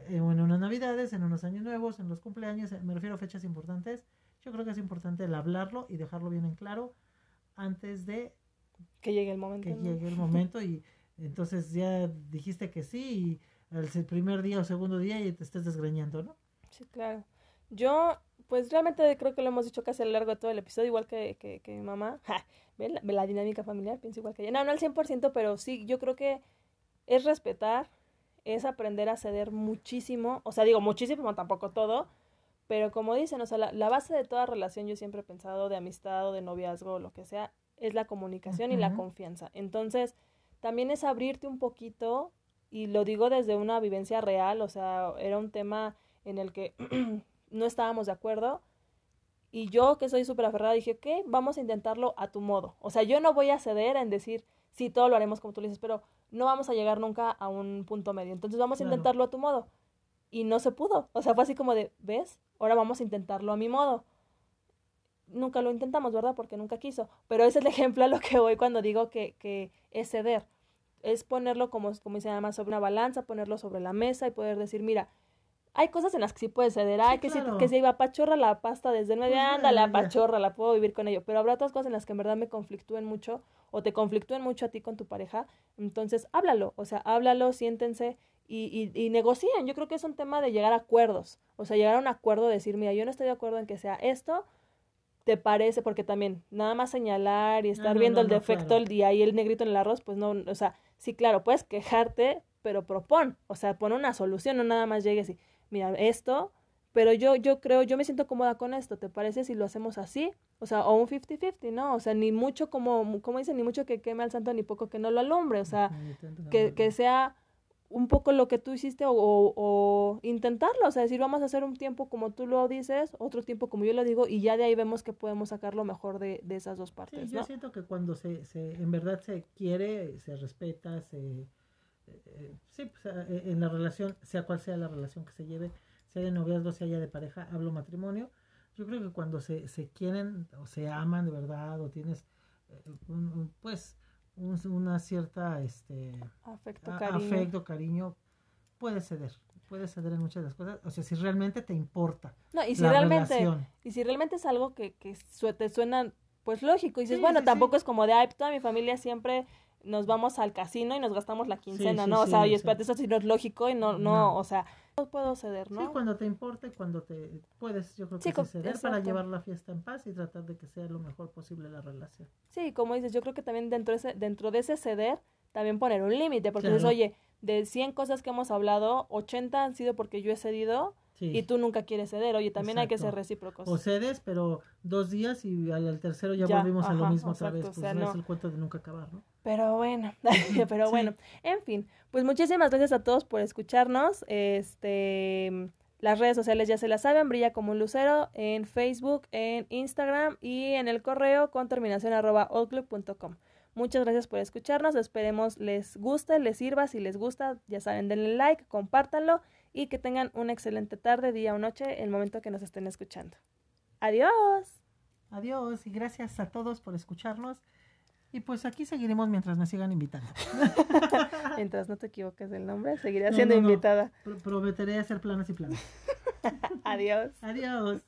En unas navidades, en unos años nuevos, en los cumpleaños, eh, me refiero a fechas importantes, yo creo que es importante el hablarlo y dejarlo bien en claro antes de Que llegue el momento. que ¿no? llegue el momento y entonces ya dijiste que sí y al se- primer día o segundo día y te estés desgreñando, ¿no? Sí, claro. Yo, pues realmente creo que lo hemos dicho casi a lo largo de todo el episodio, igual que, que, que mi mamá. (laughs) Ja, ¿ven? La, ve la dinámica familiar, pienso igual que ella. No, no al 100%, pero sí, yo creo que es respetar, es aprender a ceder muchísimo. O sea, digo muchísimo, tampoco todo, pero como dicen, o sea, la, la base de toda relación, yo siempre he pensado, de amistad o de noviazgo o lo que sea, es la comunicación y la confianza. Entonces, también es abrirte un poquito, y lo digo desde una vivencia real, o sea, era un tema en el que (clears throat) no estábamos de acuerdo. Y yo, que soy súper aferrada, dije, ok, vamos a intentarlo a tu modo. O sea, yo no voy a ceder en decir, sí, todo lo haremos como tú le dices, pero no vamos a llegar nunca a un punto medio. Entonces vamos a intentarlo a tu modo. Y no se pudo. O sea, fue así como de, ¿ves? Ahora vamos a intentarlo a mi modo. Nunca lo intentamos, ¿verdad? Porque nunca quiso. Pero ese es el (laughs) ejemplo a lo que voy cuando digo que, que es ceder. Es ponerlo, como, como dice más sobre una balanza, ponerlo sobre la mesa y poder decir, mira, hay cosas en las que sí puedes ceder. Ay, que, claro. si, que si iba apachorra la pasta desde el medio, Pues, ándale, bueno, ya. apachorra, la puedo vivir con ello. Pero habrá otras cosas en las que en verdad me conflictúen mucho o te conflictúen mucho a ti con tu pareja. Entonces, háblalo. O sea, háblalo, siéntense y, y, y negocien. Yo creo que es un tema de llegar a acuerdos. O sea, llegar a un acuerdo, decir, mira, yo no estoy de acuerdo en que sea esto. ¿Te parece? Porque también nada más señalar y estar no, viendo no, el defecto claro. el día y el negrito en el arroz, pues no, o sea, sí, claro, puedes quejarte, pero propon, o sea, pon una solución, no nada más llegues y, mira, esto, pero yo, yo creo, yo me siento cómoda con esto, ¿te parece si lo hacemos así? O sea, o un 50-50, ¿no? O sea, ni mucho como, como dicen, ni mucho que queme al santo, ni poco que no lo alumbre, o sea, que, que sea un poco lo que tú hiciste o, o, o intentarlo, o sea, decir, vamos a hacer un tiempo como tú lo dices, otro tiempo como yo lo digo, y ya de ahí vemos que podemos sacar lo mejor de, de esas dos Sí, partes, yo ¿no? siento que cuando se, se en verdad se quiere, se respeta, se eh, sí, pues, eh, en la relación, sea cual sea la relación que se lleve, sea de noviazgo, sea ya de pareja, hablo matrimonio, yo creo que cuando se, se quieren o se aman de verdad o tienes eh, un- un, pues un- una cierta este Afecto, a- cariño. afecto, cariño, puedes ceder, puedes ceder en muchas de las cosas, o sea, si realmente te importa No, y si la realmente, relación. y si realmente es algo que, que te suena, pues lógico, y dices, Sí, bueno, sí, tampoco sí. es como de, ay, toda mi familia siempre nos vamos al casino y nos gastamos la quincena, sí, ¿no? O sí, sea, sea, espérate, eso sí no es lógico y no, no, no. o sea, no puedo ceder, ¿no? Sí, cuando te importa y cuando te puedes, yo creo que ceder para llevar la fiesta en paz y tratar de que sea lo mejor posible la relación. Sí, como dices, yo creo que también dentro de ese, dentro de ese ceder, también poner un límite, porque dices, oye, de 100 cosas que hemos hablado, 80 han sido porque yo he cedido Sí. y tú nunca quieres ceder. Oye, también hay que ser recíprocos. O cedes, pero dos días y al, al tercero ya, Ya, volvimos a lo mismo otra vez. o Pues sea, no no. es el cuento de nunca acabar, ¿no? Pero bueno, (laughs) pero Sí. bueno, en fin, pues muchísimas gracias a todos por escucharnos. Este, las redes sociales ya se las saben, brilla como un lucero en Facebook, en Instagram y en el correo con terminación arroba outlook.com. Muchas gracias por escucharnos, esperemos les guste, les sirva, si les gusta, ya saben, denle like, compártanlo y que tengan una excelente tarde, día o noche, el momento que nos estén escuchando. Adiós. Adiós y gracias a todos por escucharnos. Y pues aquí seguiremos mientras me sigan invitando. (laughs) Mientras no te equivoques del nombre, seguiré No, siendo no, no. invitada. Pro- prometeré hacer planes y planes. (laughs) Adiós. Adiós.